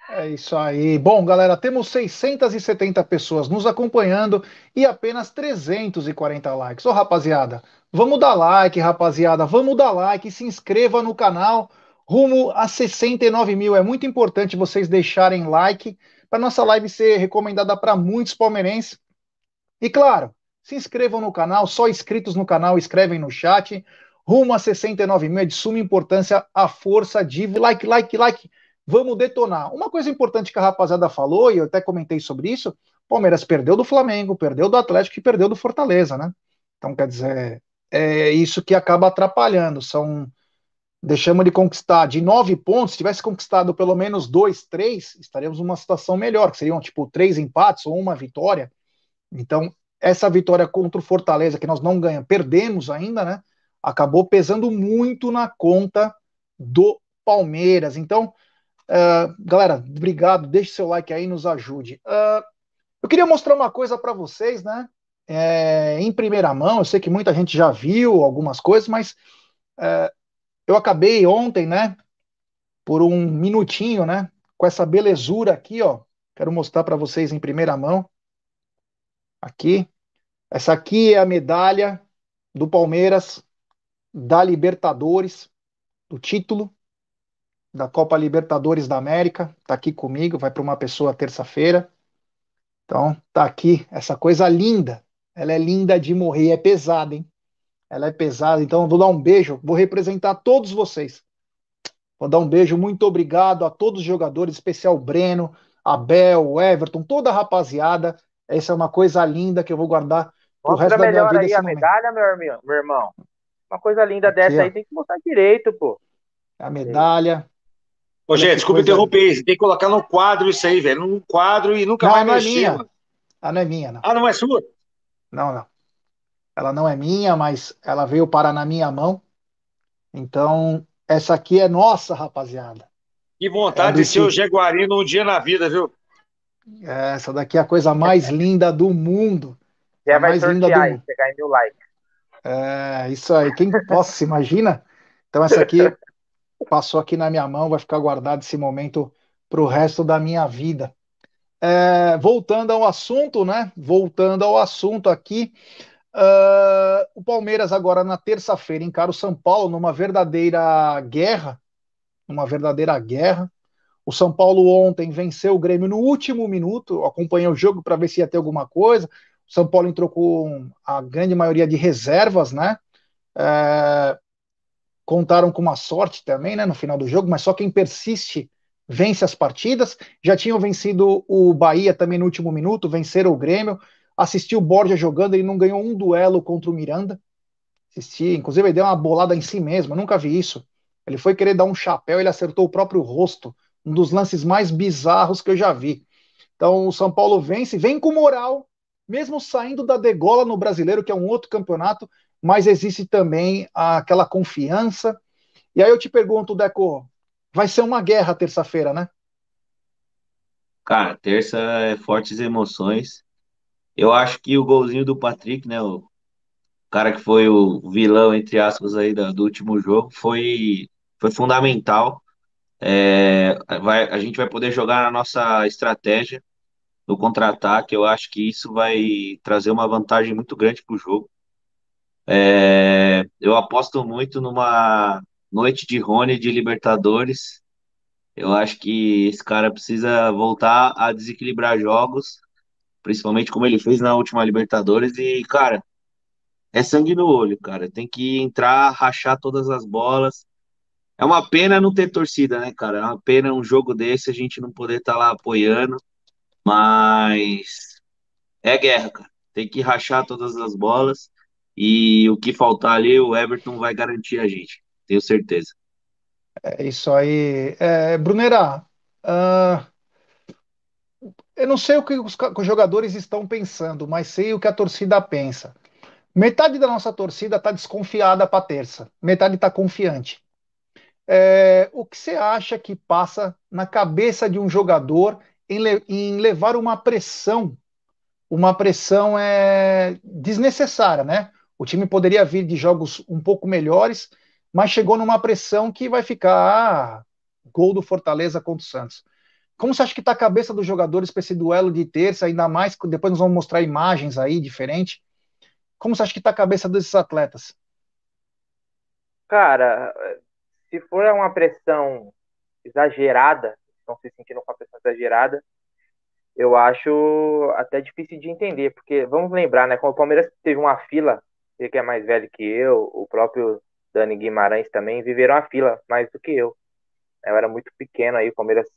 É isso aí. Bom, galera, temos 670 pessoas nos acompanhando e apenas 340 likes. Ô, rapaziada, vamos dar like, rapaziada, vamos dar like, se inscreva no canal, rumo a 69 mil. É muito importante vocês deixarem like para nossa live ser recomendada para muitos palmeirenses. E claro, se inscrevam no canal, só inscritos no canal escrevem no chat. Rumo a 69 mil é de suma importância a força de like, like, like vamos detonar. Uma coisa importante que a rapaziada falou, e eu até comentei sobre isso, Palmeiras perdeu do Flamengo, perdeu do Atlético e perdeu do Fortaleza, né? Então, quer dizer, é isso que acaba atrapalhando. São. Deixamos de conquistar de nove pontos, se tivesse conquistado pelo menos dois, três, estaríamos numa situação melhor, que seriam tipo três empates ou uma vitória. Então, essa vitória contra o Fortaleza, que nós não ganhamos, perdemos ainda, né? Acabou pesando muito na conta do Palmeiras. Então, Uh, galera, obrigado, deixe seu like aí, nos ajude. Uh, eu queria mostrar uma coisa para vocês, né? É, em primeira mão, eu sei que muita gente já viu algumas coisas, mas uh, eu acabei ontem, né? Por um minutinho, né? Com essa belezura aqui, ó. Quero mostrar para vocês em primeira mão. Aqui. Essa aqui é a medalha do Palmeiras da Libertadores, do título da Copa Libertadores da América, tá aqui comigo, vai para uma pessoa terça-feira. Então, tá aqui essa coisa linda. Ela é linda de morrer, é pesada, hein? Ela é pesada, então vou dar um beijo, vou representar todos vocês. Vou dar um beijo, muito obrigado a todos os jogadores, especial o Breno, Abel, o Everton, toda a rapaziada. Essa é uma coisa linda que eu vou guardar pro Mostra resto da minha vida. aí a momento. medalha, meu, meu irmão. Uma coisa linda Aqui, dessa ó. aí tem que mostrar direito, pô. A medalha, Ô, gente, desculpa coisa... interromper. Você tem que colocar no quadro isso aí, velho. Num quadro e nunca não, mais não mexer. É minha. Ela não é minha, não. Ah, não é sua? Não, não. Ela não é minha, mas ela veio parar na minha mão. Então, essa aqui é nossa, rapaziada. Que vontade é de ser o Jaguarino um dia na vida, viu? É, essa daqui é a coisa mais <laughs> linda do mundo. Já vai mais linda do... aí, pegar em mil likes. É, isso aí. Quem possa se imagina? Então, essa aqui passou aqui na minha mão, vai ficar guardado esse momento para o resto da minha vida. É, voltando ao assunto, né? Voltando ao assunto aqui, uh, o Palmeiras agora na terça-feira encara o São Paulo numa verdadeira guerra, uma verdadeira guerra. O São Paulo ontem venceu o Grêmio no último minuto, acompanhei o jogo para ver se ia ter alguma coisa. O São Paulo entrou com a grande maioria de reservas, né? É, contaram com uma sorte também, né, no final do jogo, mas só quem persiste vence as partidas. Já tinham vencido o Bahia também no último minuto, venceram o Grêmio. Assisti o Borja jogando, ele não ganhou um duelo contra o Miranda. Assisti, inclusive ele deu uma bolada em si mesmo, eu nunca vi isso. Ele foi querer dar um chapéu, ele acertou o próprio rosto, um dos lances mais bizarros que eu já vi. Então o São Paulo vence, vem com moral, mesmo saindo da degola no Brasileiro, que é um outro campeonato, mas existe também aquela confiança. E aí eu te pergunto, Deco, vai ser uma guerra terça-feira, né? Cara, terça é fortes emoções. Eu acho que o golzinho do Patrick, né, o cara que foi o vilão, entre aspas, aí do, do último jogo, foi, foi fundamental. É, vai, a gente vai poder jogar na nossa estratégia no contra-ataque. Eu acho que isso vai trazer uma vantagem muito grande para o jogo. É, eu aposto muito numa noite de Rony de Libertadores. Eu acho que esse cara precisa voltar a desequilibrar jogos, principalmente como ele fez na última Libertadores. E, cara, é sangue no olho, cara. Tem que entrar, rachar todas as bolas. É uma pena não ter torcida, né, cara? É uma pena um jogo desse a gente não poder estar tá lá apoiando, mas é guerra, cara. Tem que rachar todas as bolas e o que faltar ali, o Everton vai garantir a gente, tenho certeza. É isso aí. É, Brunera, uh, eu não sei o que os, jogadores estão pensando, mas sei o que a torcida pensa. Metade da nossa torcida está desconfiada para terça, metade está confiante. É, o que você acha que passa na cabeça de um jogador em, le em levar uma pressão, uma pressão é, desnecessária, né? O time poderia vir de jogos um pouco melhores, mas chegou numa pressão que vai ficar ah, gol do Fortaleza contra o Santos. Como você acha que está a cabeça dos jogadores para esse duelo de terça, ainda mais, depois nós vamos mostrar imagens aí diferentes. Como você acha que está a cabeça desses atletas? Cara, se for uma pressão exagerada, estão se sentindo com a pressão exagerada, eu acho até difícil de entender, porque vamos lembrar, né? Como o Palmeiras teve uma fila, ele que é mais velho que eu, o próprio Dani Guimarães também viveram a fila mais do que eu. Eu era muito pequeno aí, o Palmeiras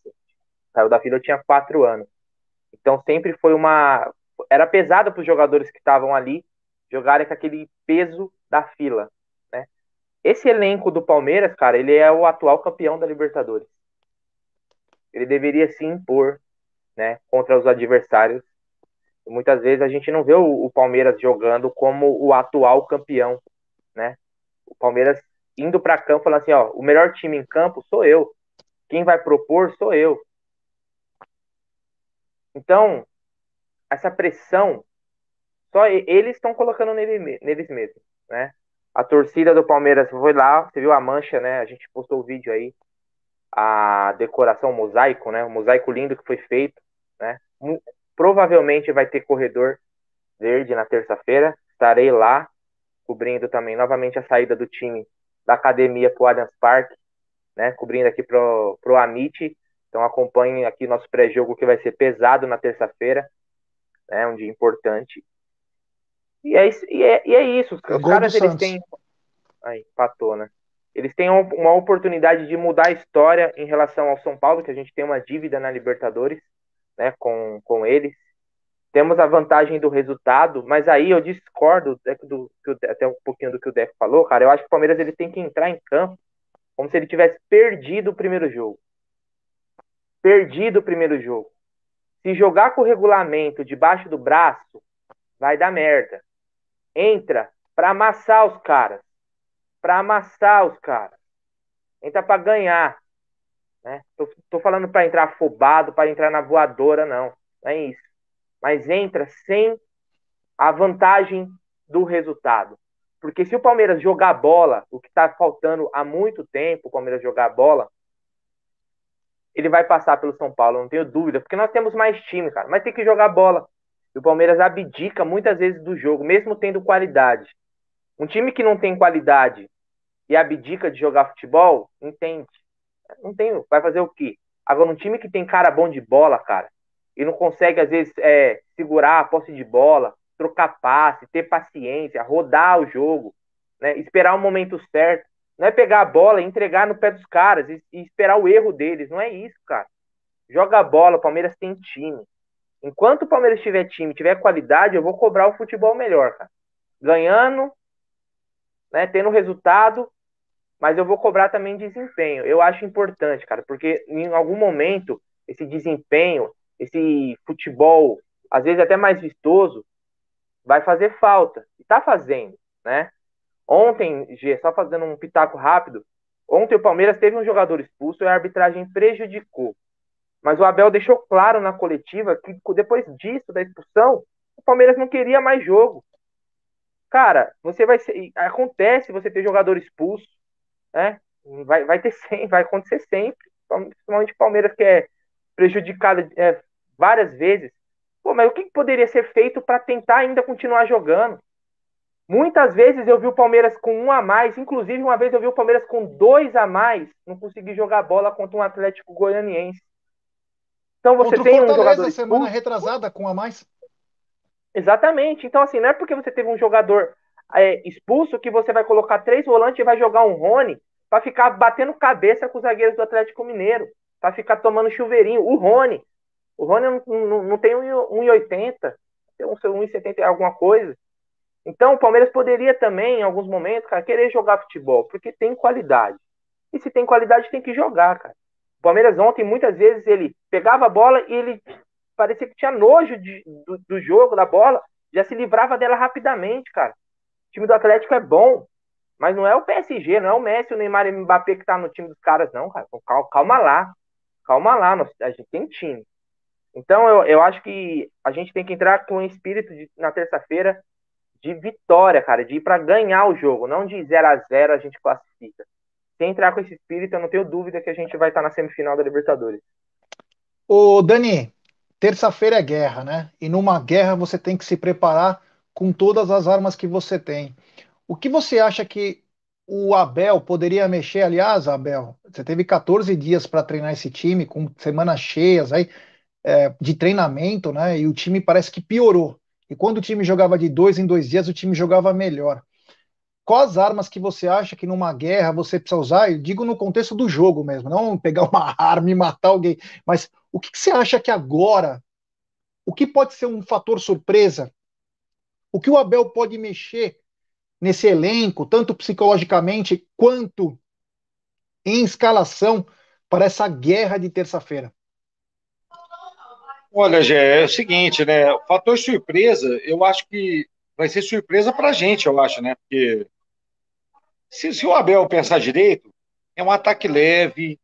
saiu da fila, eu tinha quatro anos. Então sempre foi uma. Era pesado para os jogadores que estavam ali, jogarem com aquele peso da fila, né? Esse elenco do Palmeiras, cara, ele é o atual campeão da Libertadores. Ele deveria se impor, né, contra os adversários. Muitas vezes a gente não vê o, o Palmeiras jogando como o atual campeão, né? O Palmeiras indo para campo falando assim, ó, o melhor time em campo sou eu. Quem vai propor sou eu. Então, essa pressão só eles estão colocando nele, neles mesmos, né? A torcida do Palmeiras foi lá, você viu a mancha, né? A gente postou o vídeo aí, a decoração, o mosaico, né? O mosaico lindo que foi feito, né? Provavelmente vai ter corredor verde na terça-feira. Estarei lá, cobrindo também novamente a saída do time da academia para o Allianz Parque, né? Cobrindo aqui pro, pro Amit. Então acompanhem aqui nosso pré-jogo que vai ser pesado na terça-feira, né? Um dia importante. E é, e é, e é isso. Os, os caras, eles têm. Aí, patou, né? Eles têm uma oportunidade de mudar a história em relação ao São Paulo, que a gente tem uma dívida na Libertadores, né, com, com eles. Temos a vantagem do resultado, mas aí eu discordo do, do, até um pouquinho do que o Deco falou, cara. Eu acho que o Palmeiras ele tem que entrar em campo como se ele tivesse perdido o primeiro jogo. Perdido o primeiro jogo. Se jogar com o regulamento debaixo do braço, vai dar merda entra para amassar os caras. Para amassar os caras. Entra para ganhar. Né? Tô, tô falando para entrar afobado, para entrar na voadora, não. Não é isso. Mas entra sem a vantagem do resultado. Porque se o Palmeiras jogar bola, o que está faltando há muito tempo, o Palmeiras jogar bola, ele vai passar pelo São Paulo, não tenho dúvida, porque nós temos mais time, cara, mas tem que jogar bola. E o Palmeiras abdica muitas vezes do jogo, mesmo tendo qualidade. Um time que não tem qualidade e abdica de jogar futebol, entende. Não tem, vai fazer o quê? Agora, um time que tem cara bom de bola, cara, e não consegue, às vezes, é, segurar a posse de bola, trocar passe, ter paciência, rodar o jogo, né, esperar o momento certo. Não é pegar a bola e entregar no pé dos caras e, e esperar o erro deles. Não é isso, cara. Joga a bola, o Palmeiras tem time. Enquanto o Palmeiras tiver time, tiver qualidade, eu vou cobrar o futebol melhor, cara. Ganhando, né, tendo resultado, mas eu vou cobrar também desempenho. Eu acho importante, cara, porque em algum momento esse desempenho, esse futebol, às vezes até mais vistoso, vai fazer falta. E tá fazendo, né? Ontem, G, só fazendo um pitaco rápido, ontem o Palmeiras teve um jogador expulso e a arbitragem prejudicou. Mas o Abel deixou claro na coletiva que depois disso, da expulsão, o Palmeiras não queria mais jogo. Cara, você vai ser. Acontece você ter jogador expulso, né? Vai, vai ter sempre, vai acontecer sempre. Principalmente o Palmeiras que é prejudicado é, várias vezes. Pô, mas o que poderia ser feito para tentar ainda continuar jogando? Muitas vezes eu vi o Palmeiras com um a mais, inclusive uma vez eu vi o Palmeiras com dois a mais, não consegui jogar bola contra um Atlético Goianiense. Então você Contra tem um jogador semana retrasada com a mais. Exatamente. Então, assim, não é porque você teve um jogador é, expulso que você vai colocar três volantes e vai jogar um Rony para ficar batendo cabeça com os zagueiros do Atlético Mineiro, para ficar tomando chuveirinho. O Rony, o Rony não, não, não tem 1,80, tem 1,70 alguma coisa. Então, o Palmeiras poderia também, em alguns momentos, cara, querer jogar futebol, porque tem qualidade. E se tem qualidade, tem que jogar, cara. O Palmeiras ontem, muitas vezes, ele pegava a bola e ele parecia que tinha nojo de, do, do jogo, da bola, já se livrava dela rapidamente, cara. O time do Atlético é bom, mas não é o PSG, não é o Messi, o Neymar e o Mbappé que tá no time dos caras, não, cara. Calma, lá. Calma lá, a gente tem time. Então eu, eu acho que a gente tem que entrar com o espírito de, na terça-feira de vitória, cara, de ir para ganhar o jogo, não de 0 a 0 a gente classifica. Se entrar com esse espírito, eu não tenho dúvida que a gente vai estar na semifinal da Libertadores. Ô, Dani, terça-feira é guerra, né? E numa guerra você tem que se preparar com todas as armas que você tem. O que você acha que o Abel poderia mexer? Aliás, Abel, você teve 14 dias para treinar esse time, com semanas cheias aí é, de treinamento, né? E o time parece que piorou. E quando o time jogava de dois em dois dias, o time jogava melhor. Quais armas que você acha que numa guerra você precisa usar? Eu digo no contexto do jogo mesmo, não <laughs> pegar uma arma e matar alguém. Mas o que, que você acha que agora, o que pode ser um fator surpresa? O que o Abel pode mexer nesse elenco, tanto psicologicamente quanto em escalação, para essa guerra de terça-feira? Olha, Gé, é o seguinte, né? O fator surpresa, eu acho que vai ser surpresa para a gente, eu acho, né? Porque se, se, o Abel pensar direito, é um ataque leve,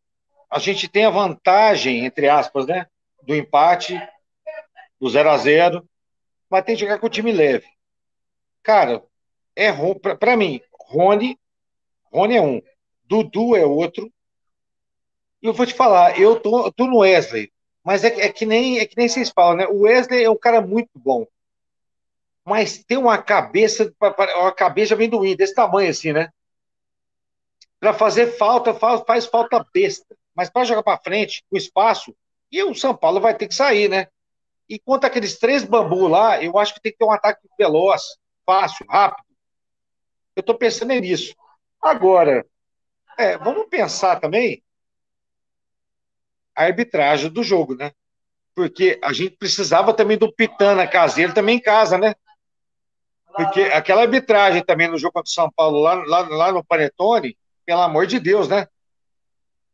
a gente tem a vantagem, entre aspas, né? Do empate, do 0 a 0 mas tem que jogar com o time leve. Cara, é para mim, Rony, Rony é um, Dudu é outro. E eu vou te falar, eu tô, tô no Wesley, mas é, é, que nem é que nem vocês falam, né? O Wesley é um cara muito bom, mas tem uma cabeça, uma cabeça de amendoim desse tamanho assim, né? Para fazer falta, faz, faz falta besta, mas para jogar para frente, o espaço, e o São Paulo vai ter que sair, né? E quanto aqueles três bambu lá, eu acho que tem que ter um ataque veloz, fácil, rápido. Eu estou pensando nisso. Agora, é, vamos pensar também a arbitragem do jogo, né? Porque a gente precisava também do Pitana caseiro também em casa, né? Porque aquela arbitragem também no jogo contra o São Paulo, lá, lá, lá no Panetone, pelo amor de Deus, né?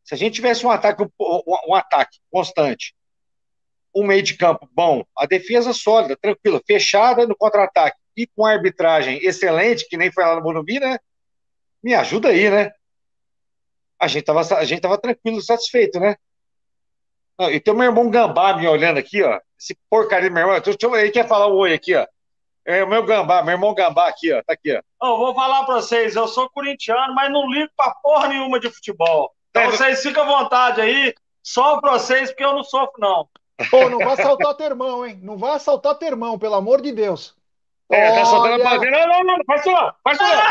Se a gente tivesse um ataque, um, um ataque constante, um meio de campo bom, a defesa sólida, tranquila, fechada no contra-ataque e com arbitragem excelente, que nem foi lá no Morumbi, né? Me ajuda aí, né? A gente tava, a gente tava tranquilo, satisfeito, né? E tem o meu irmão Gambá me olhando aqui, ó. Esse porcaria do meu irmão. Ele quer falar o oi aqui, ó. É o meu Gambá, meu irmão Gambá aqui, ó. Tá aqui, ó. Eu vou falar pra vocês, eu sou corintiano, mas não ligo pra porra nenhuma de futebol. Então é, vocês ficam à vontade aí, só pra vocês, porque eu não sofro, não. Pô, não vai assaltar teu irmão, hein? Não vai assaltar teu irmão, pelo amor de Deus. É, tá soltando a Não, não, não, faz isso não, faz isso não.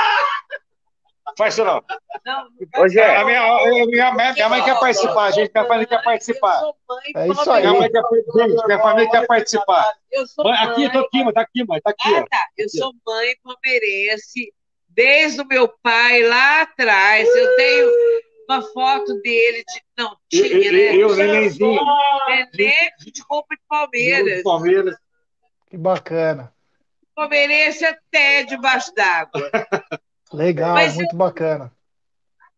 Faz isso não. Não, Hoje é. A minha, a minha, minha, minha mãe quer participar, a gente, minha família quer participar. É isso aí. Minha, mãe quer, gente, minha família quer participar. Eu sou mãe, aqui, tô aqui, mãe, tá aqui, mãe, tá aqui. Ah, tá. Eu sou mãe palmeirense, desde o meu pai lá atrás. Eu tenho uma foto dele de. Não, tinha, né? Eu, nenenzinho. Nenê de roupa de Palmeiras. De Palmeiras. Que bacana. Palmeirense até debaixo d'água. Legal, Mas muito eu... bacana.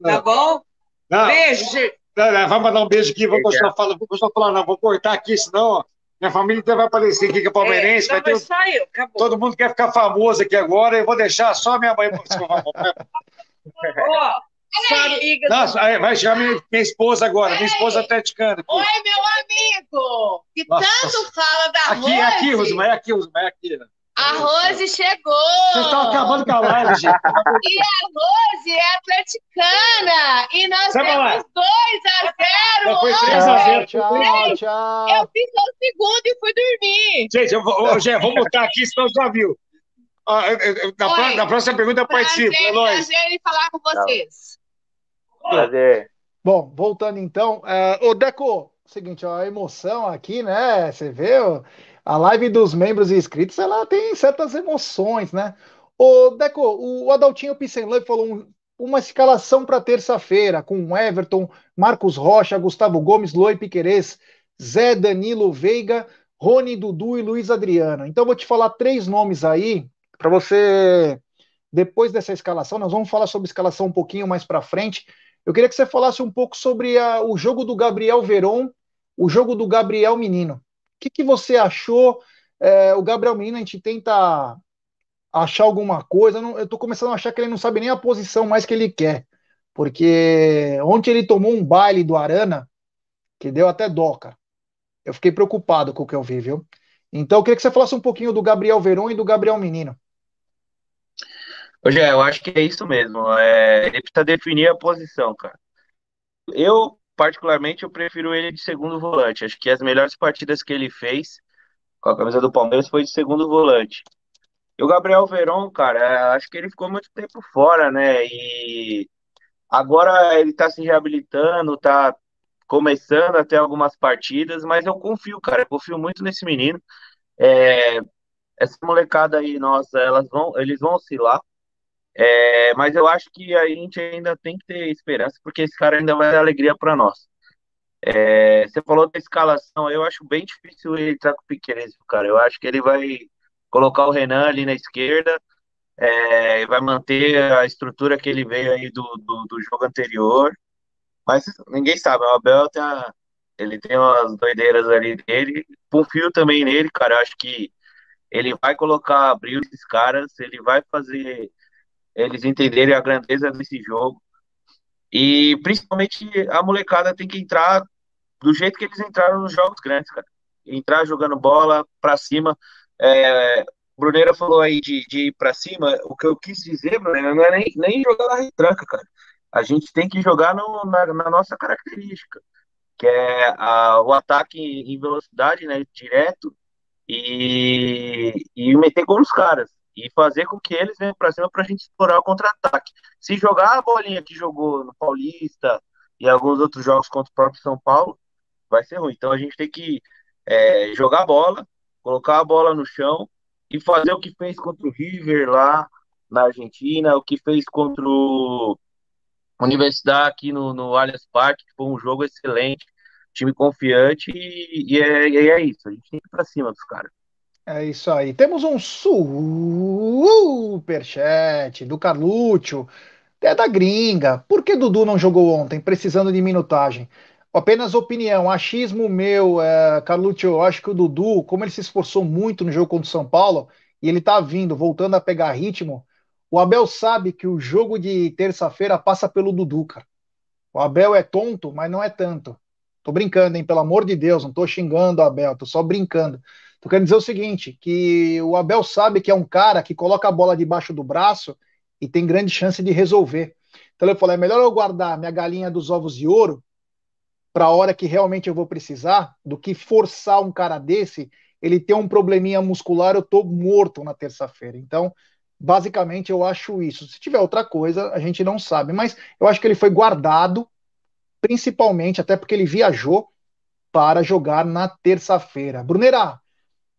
Tá bom? Não. Beijo, gente. Não, não, vamos mandar um beijo aqui, vou continuar falando, vou continuar falando, não, vou cortar aqui, senão minha família até vai aparecer aqui que é palmeirense. É, não, vai ter, saiu, acabou. Todo mundo quer ficar famoso aqui agora, eu vou deixar só minha mãe. <laughs> Ó, amiga. Nossa, do... vai chamar minha, minha, esposa agora, minha esposa atleticana. Aqui. Oi, meu amigo! Que Nossa. tanto fala da Aqui, Rose. aqui, Rosma, é aqui, Rosma, é aqui. A Rose chegou! Vocês estão acabando com a live, gente. E a Rose é atleticana! E nós temos lá. 2 a 0 Foi 3 a 0 Tchau, tchau. Eu fiz o segundo e fui dormir. Gente, eu vou, Gé, vou botar aqui, senão já viu. Ah, na, Oi, na, próxima pergunta eu participo. Prazer, é prazer em falar com vocês. Prazer. Bom, voltando então. Uh, ô, Deco, seguinte, ó, a emoção aqui, né? Você vê, a live dos membros e inscritos, ela tem certas emoções, né? Ô, Deco, o Adaltinho Pissenley falou um, uma escalação para terça-feira, com Everton, Marcos Rocha, Gustavo Gomes, Loi Piquerez, Zé Danilo Veiga, Rony Dudu e Luiz Adriano. Então, vou te falar três nomes aí, para você, depois dessa escalação, nós vamos falar sobre escalação um pouquinho mais para frente. Eu queria que você falasse um pouco sobre a, o jogo do Gabriel Veron, o jogo do Gabriel Menino. Que, que você achou? É, o Gabriel Menino, a gente tenta achar alguma coisa. Eu estou começando a achar que ele não sabe nem a posição mais que ele quer. Porque ontem ele tomou um baile do Arana que deu até dó, cara. Eu fiquei preocupado com o que eu vi, viu? Então eu queria que você falasse um pouquinho do Gabriel Veron e do Gabriel Menino. Hoje eu acho que é isso mesmo. É, ele precisa definir a posição, cara. Eu, particularmente, eu prefiro ele de segundo volante. Acho que as melhores partidas que ele fez com a camisa do Palmeiras foi de segundo volante. E o Gabriel Veron, cara, acho que ele ficou muito tempo fora, né? E agora ele tá se reabilitando, tá começando a ter algumas partidas, mas eu confio, cara, eu confio muito nesse menino. É, essa molecada aí, nossa, elas vão, eles vão oscilar. É, mas eu acho que a gente ainda tem que ter esperança, porque esse cara ainda vai dar alegria para nós. É, você falou da escalação, eu acho bem difícil ele entrar com o Piqueires, cara. Eu acho que ele vai colocar o Renan ali na esquerda, é, vai manter a estrutura que ele veio aí do, do, do jogo anterior. Mas ninguém sabe, o Abel tem a, ele tem umas doideiras ali dele. Confio também nele, cara. Eu acho que ele vai colocar, abrir esses caras, ele vai fazer eles entenderem a grandeza desse jogo. E principalmente a molecada tem que entrar do jeito que eles entraram nos jogos grandes, cara. Entrar jogando bola pra cima. É, Bruneira falou aí de, de ir pra cima. O que eu quis dizer, Bruneira, não é nem, nem jogar na retranca, cara. A gente tem que jogar no, na, na, nossa característica, que é a, o ataque em velocidade, né, direto, e, e meter gol nos caras. E fazer com que eles venham pra cima pra gente explorar o contra-ataque. Se jogar a bolinha que jogou no Paulista e alguns outros jogos contra o próprio São Paulo, vai ser ruim. Então a gente tem que é, jogar a bola, colocar a bola no chão e fazer o que fez contra o River lá na Argentina, o que fez contra o Universidade aqui no, no Allianz Parque, que foi um jogo excelente, time confiante e, e, é, e é, isso, a gente tem que ir pra cima dos caras. É isso aí. Temos um superchat do Carlúcio, é da gringa. Por que Dudu não jogou ontem, precisando de minutagem? Apenas opinião, achismo meu, é, Carluccio, eu acho que o Dudu, como ele se esforçou muito no jogo contra o São Paulo, e ele tá vindo, voltando a pegar ritmo, o Abel sabe que o jogo de terça-feira passa pelo Dudu, cara. O Abel é tonto, mas não é tanto. Tô brincando, hein? Pelo amor de Deus, não tô xingando o Abel, tô só brincando. Tô querendo dizer o seguinte, que o Abel sabe que é um cara que coloca a bola debaixo do braço e tem grande chance de resolver. Então ele falou, é melhor eu guardar minha galinha dos ovos de ouro para a hora que realmente eu vou precisar, do que forçar um cara desse, ele ter um probleminha muscular, eu tô morto na terça-feira. Então, basicamente, eu acho isso. Se tiver outra coisa, a gente não sabe. Mas eu acho que ele foi guardado, principalmente, até porque ele viajou para jogar na terça-feira. Brunera,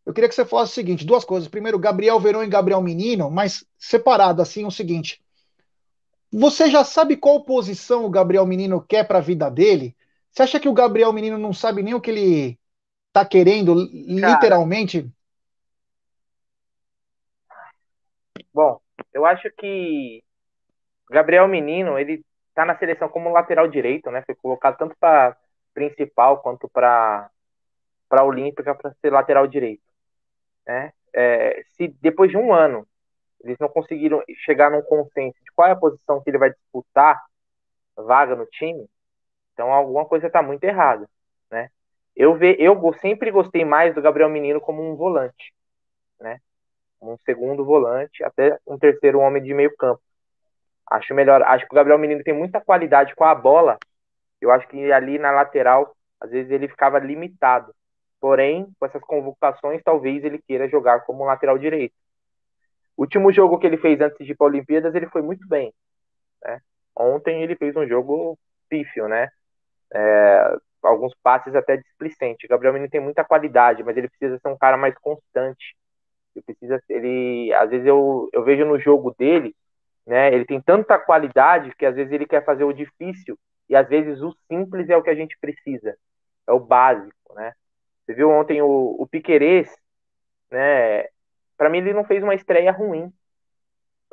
eu queria que você falasse o seguinte: duas coisas. Primeiro, Gabriel Verão e Gabriel Menino, mas separado assim, o seguinte. Você já sabe qual posição o Gabriel Menino quer para a vida dele? Você acha que o Gabriel Menino não sabe nem o que ele tá querendo, Cara, literalmente? Bom, eu acho que Gabriel Menino, ele tá na seleção como lateral direito, né? Foi colocado tanto para principal quanto para para olímpica para ser lateral direito, né? É, se depois de um ano eles não conseguiram chegar num consenso de qual é a posição que ele vai disputar vaga no time, então alguma coisa está muito errada, né? Eu, ve, eu sempre gostei mais do Gabriel Menino como um volante, né? Um segundo volante, até um terceiro homem de meio campo. Acho melhor. Acho que o Gabriel Menino tem muita qualidade com a bola. Eu acho que ali na lateral, às vezes ele ficava limitado. Porém, com essas convocações, talvez ele queira jogar como lateral direito. O último jogo que ele fez antes de ir para a Olimpíadas, ele foi muito bem. Né? Ontem ele fez um jogo pífio, né? É, alguns passes até displicente. O Gabriel Menino tem muita qualidade, mas ele precisa ser um cara mais constante. Ele precisa, ele, às vezes eu, eu vejo no jogo dele, né? Ele tem tanta qualidade que às vezes ele quer fazer o difícil e às vezes o simples é o que a gente precisa, é o básico, né? Você viu ontem o, o Piquerez, né? Para mim ele não fez uma estreia ruim.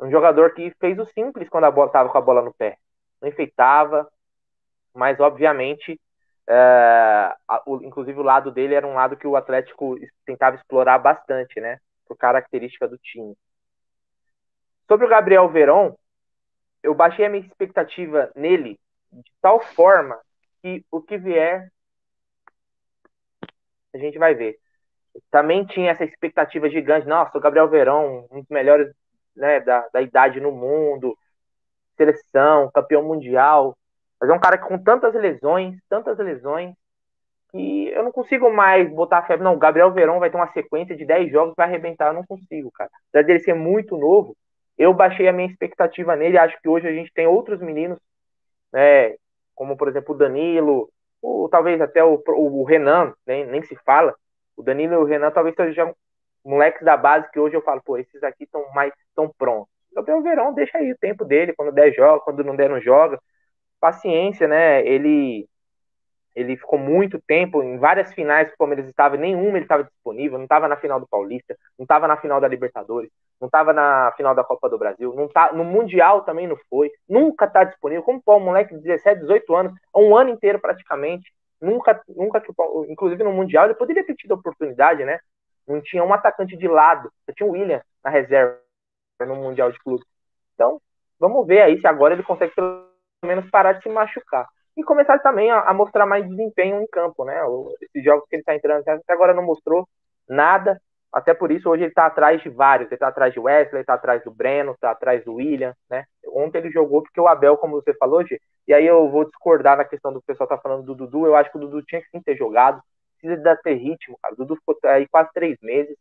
Um jogador que fez o simples quando a bola estava com a bola no pé, não enfeitava, mas obviamente, é, o, inclusive o lado dele era um lado que o Atlético tentava explorar bastante, né? Por característica do time. Sobre o Gabriel Veron, eu baixei a minha expectativa nele de tal forma que o que vier a gente vai ver. Também tinha essa expectativa gigante. Nossa, o Gabriel Verão, um dos melhores né, da, da idade no mundo, seleção, campeão mundial. Mas é um cara que com tantas lesões, tantas lesões, que eu não consigo mais botar febre. Não, o Gabriel Verão vai ter uma sequência de 10 jogos, vai arrebentar. Eu não consigo, cara. Apesar dele ser muito novo, eu baixei a minha expectativa nele. Acho que hoje a gente tem outros meninos, né, como por exemplo o Danilo, ou talvez até o, o, Renan, nem, nem se fala. O Danilo e o Renan talvez sejam moleques da base que hoje eu falo, pô, esses aqui estão mais estão prontos. Gabriel Verão, deixa aí o tempo dele, quando der joga, quando não der não joga. Paciência, né? Ele ele ficou muito tempo em várias finais que o Palmeiras estava, nenhuma ele estava disponível, não estava na final do Paulista, não estava na final da Libertadores, não estava na final da Copa do Brasil, não tá, no Mundial também não foi, nunca está disponível. Como pô, um moleque de 17, 18 anos, um ano inteiro praticamente, nunca, nunca, inclusive no Mundial, ele poderia ter tido oportunidade, né? Não tinha um atacante de lado, só tinha o William na reserva no Mundial de Clubes. Então, vamos ver aí se agora ele consegue pelo menos parar de se machucar e começar também a, a, mostrar mais desempenho em campo, né? esses jogos que ele está entrando até agora não mostrou nada, até por isso hoje ele está atrás de vários, ele está atrás de Wesley, está atrás do Breno, está atrás do William, né? Ontem ele jogou porque o Abel, como você falou, G, e aí eu vou discordar na questão do pessoal tá falando do Dudu, eu acho que o Dudu tinha que sim ter jogado, precisa ter ritmo, cara. O Dudu ficou aí quase três meses,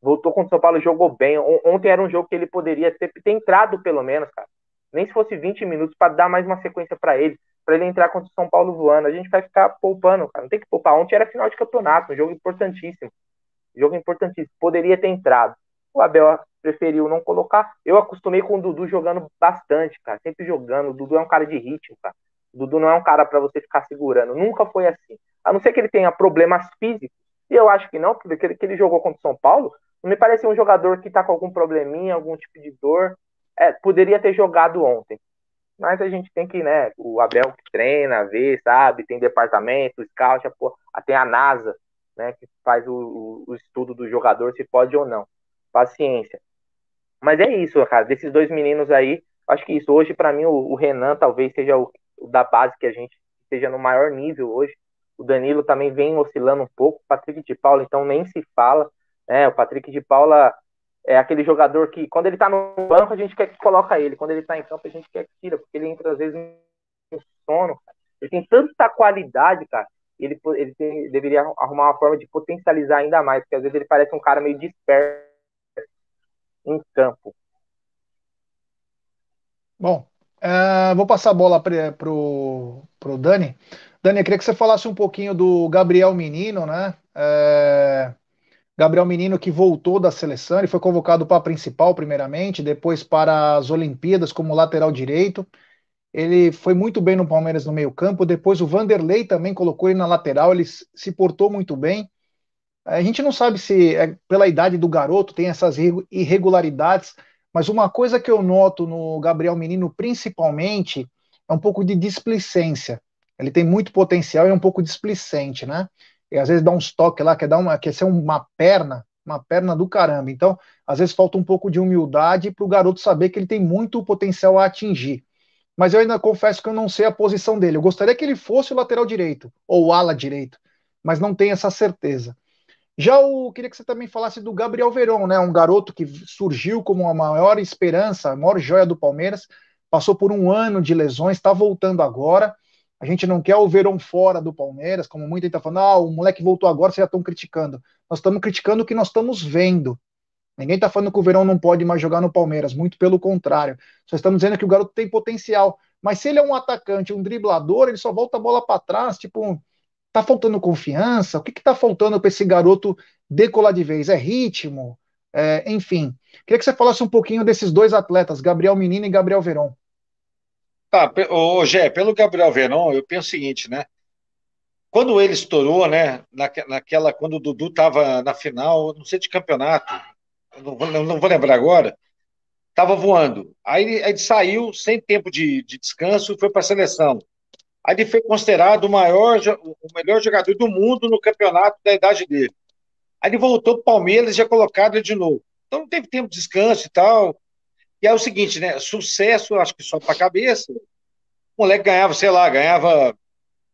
voltou contra o São Paulo, jogou bem. Ontem era um jogo que ele poderia ter, ter entrado pelo menos, cara. Nem se fosse 20 minutos para dar mais uma sequência para ele para ele entrar contra o São Paulo voando. A gente vai ficar poupando, cara. Não tem que poupar. Ontem era final de campeonato, um jogo importantíssimo. jogo importantíssimo. Poderia ter entrado. O Abel preferiu não colocar. Eu acostumei com o Dudu jogando bastante, cara. Sempre jogando. O Dudu é um cara de ritmo, cara. O Dudu não é um cara para você ficar segurando. Nunca foi assim. A não ser que ele tenha problemas físicos. E eu acho que não, porque ele, que ele jogou contra o São Paulo, não me parece um jogador que tá com algum probleminha, algum tipo de dor. É, poderia ter jogado ontem mas a gente tem que, né, o Abel que treina, vê, sabe, tem departamento, scout, tem a NASA, né, que faz o, o, estudo do jogador, se pode ou não. Paciência. Mas é isso, cara, desses dois meninos aí, acho que isso, hoje para mim o, o, Renan talvez seja o, o, da base que a gente esteja no maior nível hoje, o Danilo também vem oscilando um pouco, o Patrick de Paula então nem se fala, né, o Patrick de Paula é aquele jogador que, quando ele tá no banco, a gente quer que coloca ele. Quando ele tá em campo, a gente quer que tira, porque ele entra às vezes no sono. Ele tem tanta qualidade, cara. Ele, ele tem, deveria arrumar uma forma de potencializar ainda mais, porque às vezes ele parece um cara meio disperso em campo. Bom, uh, vou passar a bola para pro, pro Dani. Dani, eu queria que você falasse um pouquinho do Gabriel Menino, né? Uh, Gabriel Menino que voltou da seleção, ele foi convocado para a principal primeiramente, depois para as Olimpíadas como lateral direito. Ele foi muito bem no Palmeiras no meio-campo, depois o Vanderlei também colocou ele na lateral, ele se portou muito bem. A gente não sabe se é pela idade do garoto tem essas irregularidades, mas uma coisa que eu noto no Gabriel Menino principalmente é um pouco de displicência. Ele tem muito potencial e é um pouco displicente, né? E às vezes dá uns toques lá, quer, dar uma, quer ser uma perna, uma perna do caramba. Então, às vezes falta um pouco de humildade para o garoto saber que ele tem muito potencial a atingir. Mas eu ainda confesso que eu não sei a posição dele. Eu gostaria que ele fosse o lateral direito, ou o ala direito, mas não tenho essa certeza. Já eu queria que você também falasse do Gabriel Verón, né? Um garoto que surgiu como a maior esperança, a maior joia do Palmeiras, passou por um ano de lesões, está voltando agora. A gente não quer o Verão fora do Palmeiras, como muita gente está falando, ah, o moleque voltou agora, vocês já estão criticando. Nós estamos criticando o que nós estamos vendo. Ninguém está falando que o Verão não pode mais jogar no Palmeiras, muito pelo contrário. Só estamos dizendo que o garoto tem potencial. Mas se ele é um atacante, um driblador, ele só volta a bola para trás, tipo, Tá faltando confiança? O que está faltando para esse garoto decolar de vez? É ritmo? É, enfim, queria que você falasse um pouquinho desses dois atletas, Gabriel Menino e Gabriel Veron. Tá, ô, Gé, pelo Gabriel Veron, eu penso o seguinte, né? Quando ele estourou, né? naquela, quando o Dudu estava na final, não sei de campeonato, não vou, não vou lembrar agora, estava voando. Aí ele saiu sem tempo de, de descanso e foi para a seleção. Aí ele foi considerado o maior, o melhor jogador do mundo no campeonato da idade dele. Aí ele voltou para o Palmeiras e já colocado ele de novo. Então não teve tempo de descanso e tal. E é o seguinte, né? Sucesso, acho que só para a cabeça. O moleque ganhava, sei lá, ganhava,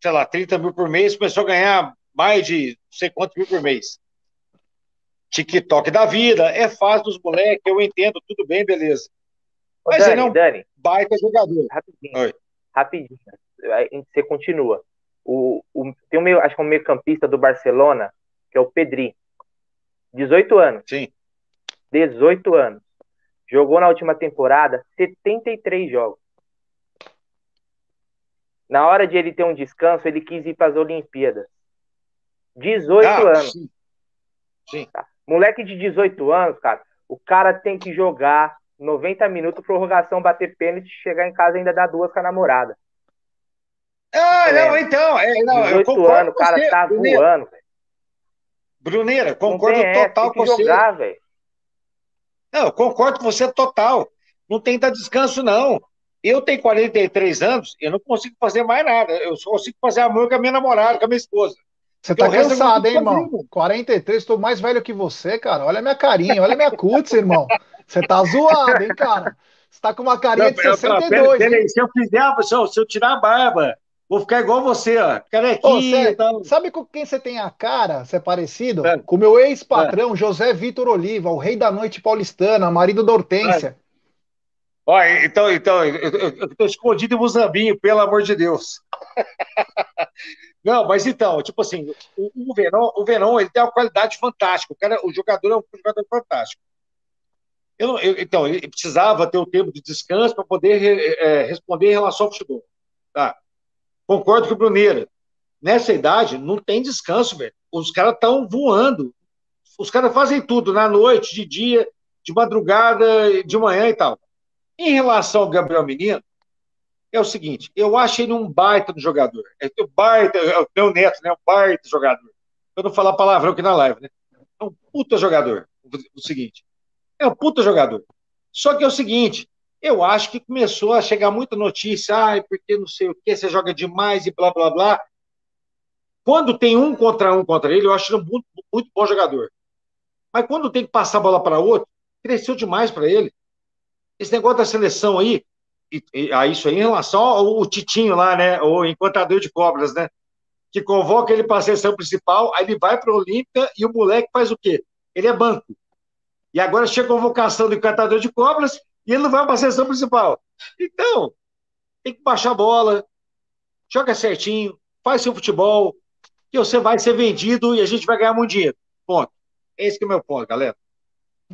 sei lá, 30 mil por mês, começou a ganhar mais de não sei quantos mil por mês. TikTok da vida, é fácil dos moleques, eu entendo, tudo bem, beleza. Mas Dani, ele é um Dani, baita jogador. Rapidinho. Oi. Rapidinho. Você continua. O, o, tem um meio, acho que é um meio campista do Barcelona, que é o Pedri. 18 anos. Sim. 18 anos. Jogou na última temporada 73 jogos. Na hora de ele ter um descanso, ele quis ir para as Olimpíadas. 18 ah, anos. Sim. sim. Tá. Moleque de 18 anos, cara, o cara tem que jogar 90 minutos, prorrogação, bater pênalti, chegar em casa e ainda dar duas com a namorada. Ah, não, então. É, não, 18 eu concordo anos, o cara tá voando, velho. Bruneira, concordo total com você. Jogar, não, eu concordo com você total. Não tem dar descanso, não. Eu tenho 43 anos, eu não consigo fazer mais nada. Eu só consigo fazer amor com a minha namorada, com a minha esposa. Você tá cansado, hein, irmão? 43, estou mais velho que você, cara. Olha a minha carinha, olha a minha cutis, irmão. Você tá zoado, hein, cara? Você tá com uma carinha não, de 62, pera, pera, Se eu fizer, se eu tirar a barba, Vou ficar igual você, ó. Carequinha. Ô, sabe com quem você tem a cara? Você é parecido? É. Com o meu ex-patrão, é. José Vitor Oliva, o rei da noite paulistana, marido da Hortência. É. Olha, então, então, eu, tô escondido em Muzambinho, pelo amor de Deus. <laughs> Não, mas então, tipo assim, o, o Verão, o Verão, ele tem uma qualidade fantástica. O, cara, o jogador é um jogador fantástico. Eu, eu, então, ele precisava ter o tempo de descanso para poder é, responder em relação ao futebol. Tá? Concordo com o Bruneira. Nessa idade, não tem descanso, velho. Os caras estão voando. Os caras fazem tudo, na noite, de dia, de madrugada, de manhã e tal. Em relação ao Gabriel Menino, é o seguinte, eu acho ele um baita do jogador. É o baita, é o meu neto, né? Um baita jogador. Eu não falar palavrão aqui na live, né? É um puta jogador. O seguinte, é um puta jogador. Só que é o seguinte, eu acho que começou a chegar muita notícia, ai, porque não sei o que, você joga demais e blá, blá, blá. Quando tem um contra um contra ele, eu acho ele muito, muito bom jogador. Mas quando tem que passar a bola para outro, cresceu demais para ele. Esse negócio da seleção aí, e, e, a isso aí em relação ao, ao Titinho lá, né, o encantador de cobras, né, que convoca ele para a seleção principal, aí ele vai para a Olímpica e o moleque faz o quê? Ele é banco. E agora chega a convocação do encantador de cobras, e ele não vai para a seleção principal. Então, tem que baixar a bola, joga certinho, faz seu futebol, que você vai ser vendido e a gente vai ganhar muito dinheiro. Ponto. Esse que é o meu ponto, galera.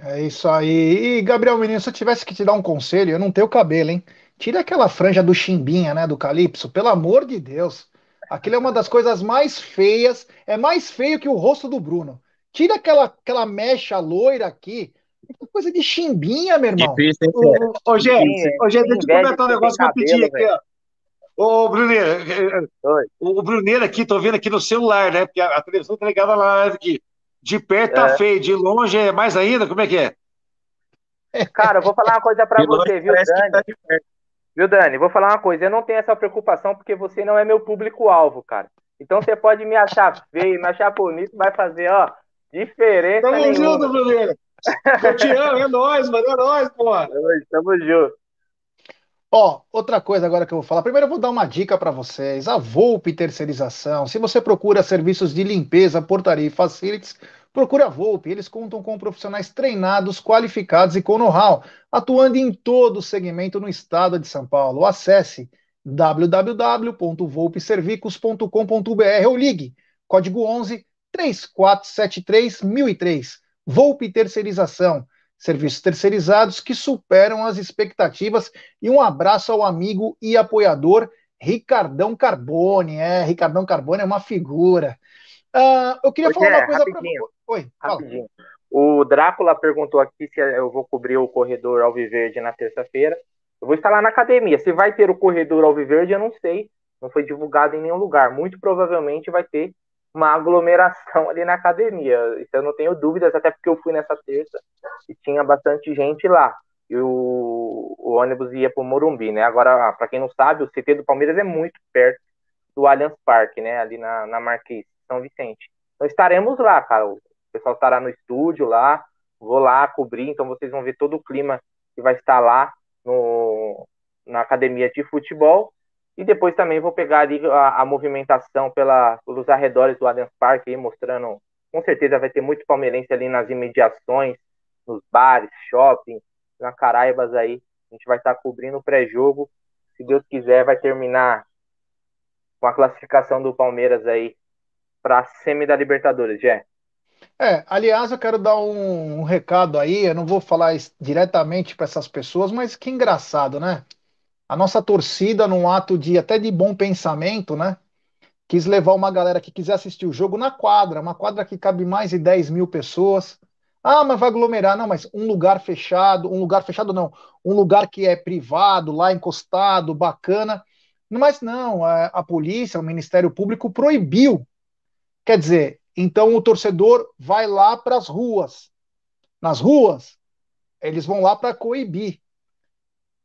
É isso aí. E, Gabriel Menino, se eu tivesse que te dar um conselho, eu não tenho cabelo, hein? Tira aquela franja do chimbinha, né, do Calypso, pelo amor de Deus. Aquilo é uma das coisas mais feias, é mais feio que o rosto do Bruno. Tira aquela, aquela mecha loira aqui, Coisa de chimbinha, meu irmão. Difícil, hein, Ô, Gê, deixa eu comentar um negócio rapidinho aqui, ó. Ô, Bruneira, o Bruneira aqui, tô vendo aqui no celular, né? Porque a, a televisão tá ligada lá aqui. De perto tá é. feio, de longe é mais ainda? Como é que é? Cara, eu vou falar uma coisa pra de você, viu, Dani? Tá viu, Dani? Vou falar uma coisa. Eu não tenho essa preocupação porque você não é meu público-alvo, cara. Então você pode me achar feio, me achar bonito, vai fazer, ó, diferença. Tamo nenhuma. junto, Bruneira. Eu te amo, é nóis, mano, é nóis, porra. Tamo junto. Ó, outra coisa agora que eu vou falar. Primeiro eu vou dar uma dica para vocês. A Volpe Terceirização. Se você procura serviços de limpeza, portaria e facilities, procure a Volpe. Eles contam com profissionais treinados, qualificados e com know-how, atuando em todo o segmento no estado de São Paulo. Acesse www.volpeservicos.com.br ou ligue código 11 3473 1003. Volpe Terceirização, serviços terceirizados que superam as expectativas. E um abraço ao amigo e apoiador Ricardão Carbone, é, Ricardão Carbone é uma figura. Uh, eu queria falar uma coisa para Oi, rapidinho. Fala. O Drácula perguntou aqui se eu vou cobrir o corredor Alviverde na terça-feira. Eu vou estar lá na academia. Se vai ter o corredor Alviverde, eu não sei. Não foi divulgado em nenhum lugar. Muito provavelmente vai ter uma aglomeração ali na academia. Isso eu não tenho dúvidas, até porque eu fui nessa terça e tinha bastante gente lá. E o, o ônibus ia para o Morumbi, né? Agora, para quem não sabe, o CT do Palmeiras é muito perto do Allianz Parque, né? Ali na, na Marquês, São Vicente. Então estaremos lá, cara. O pessoal estará no estúdio lá. Vou lá cobrir, então vocês vão ver todo o clima que vai estar lá no, na academia de futebol. E depois também vou pegar ali a, a movimentação pela, pelos arredores do Allianz Parque, mostrando. Com certeza vai ter muito palmeirense ali nas imediações, nos bares, shopping, na Caraibas aí. A gente vai estar cobrindo o pré-jogo. Se Deus quiser, vai terminar com a classificação do Palmeiras aí para a semi da Libertadores, Jé. É, aliás, eu quero dar um, um recado aí. Eu não vou falar diretamente para essas pessoas, mas que engraçado, né? A nossa torcida, num ato de até de bom pensamento, né? Quis levar uma galera que quiser assistir o jogo na quadra, uma quadra que cabe mais de 10 mil pessoas. Ah, mas vai aglomerar. Não, mas um lugar fechado, um lugar fechado não, um lugar que é privado, lá encostado, bacana. Mas não, a, a polícia, o Ministério Público proibiu. Quer dizer, então o torcedor vai lá para as ruas. Nas ruas, eles vão lá para coibir.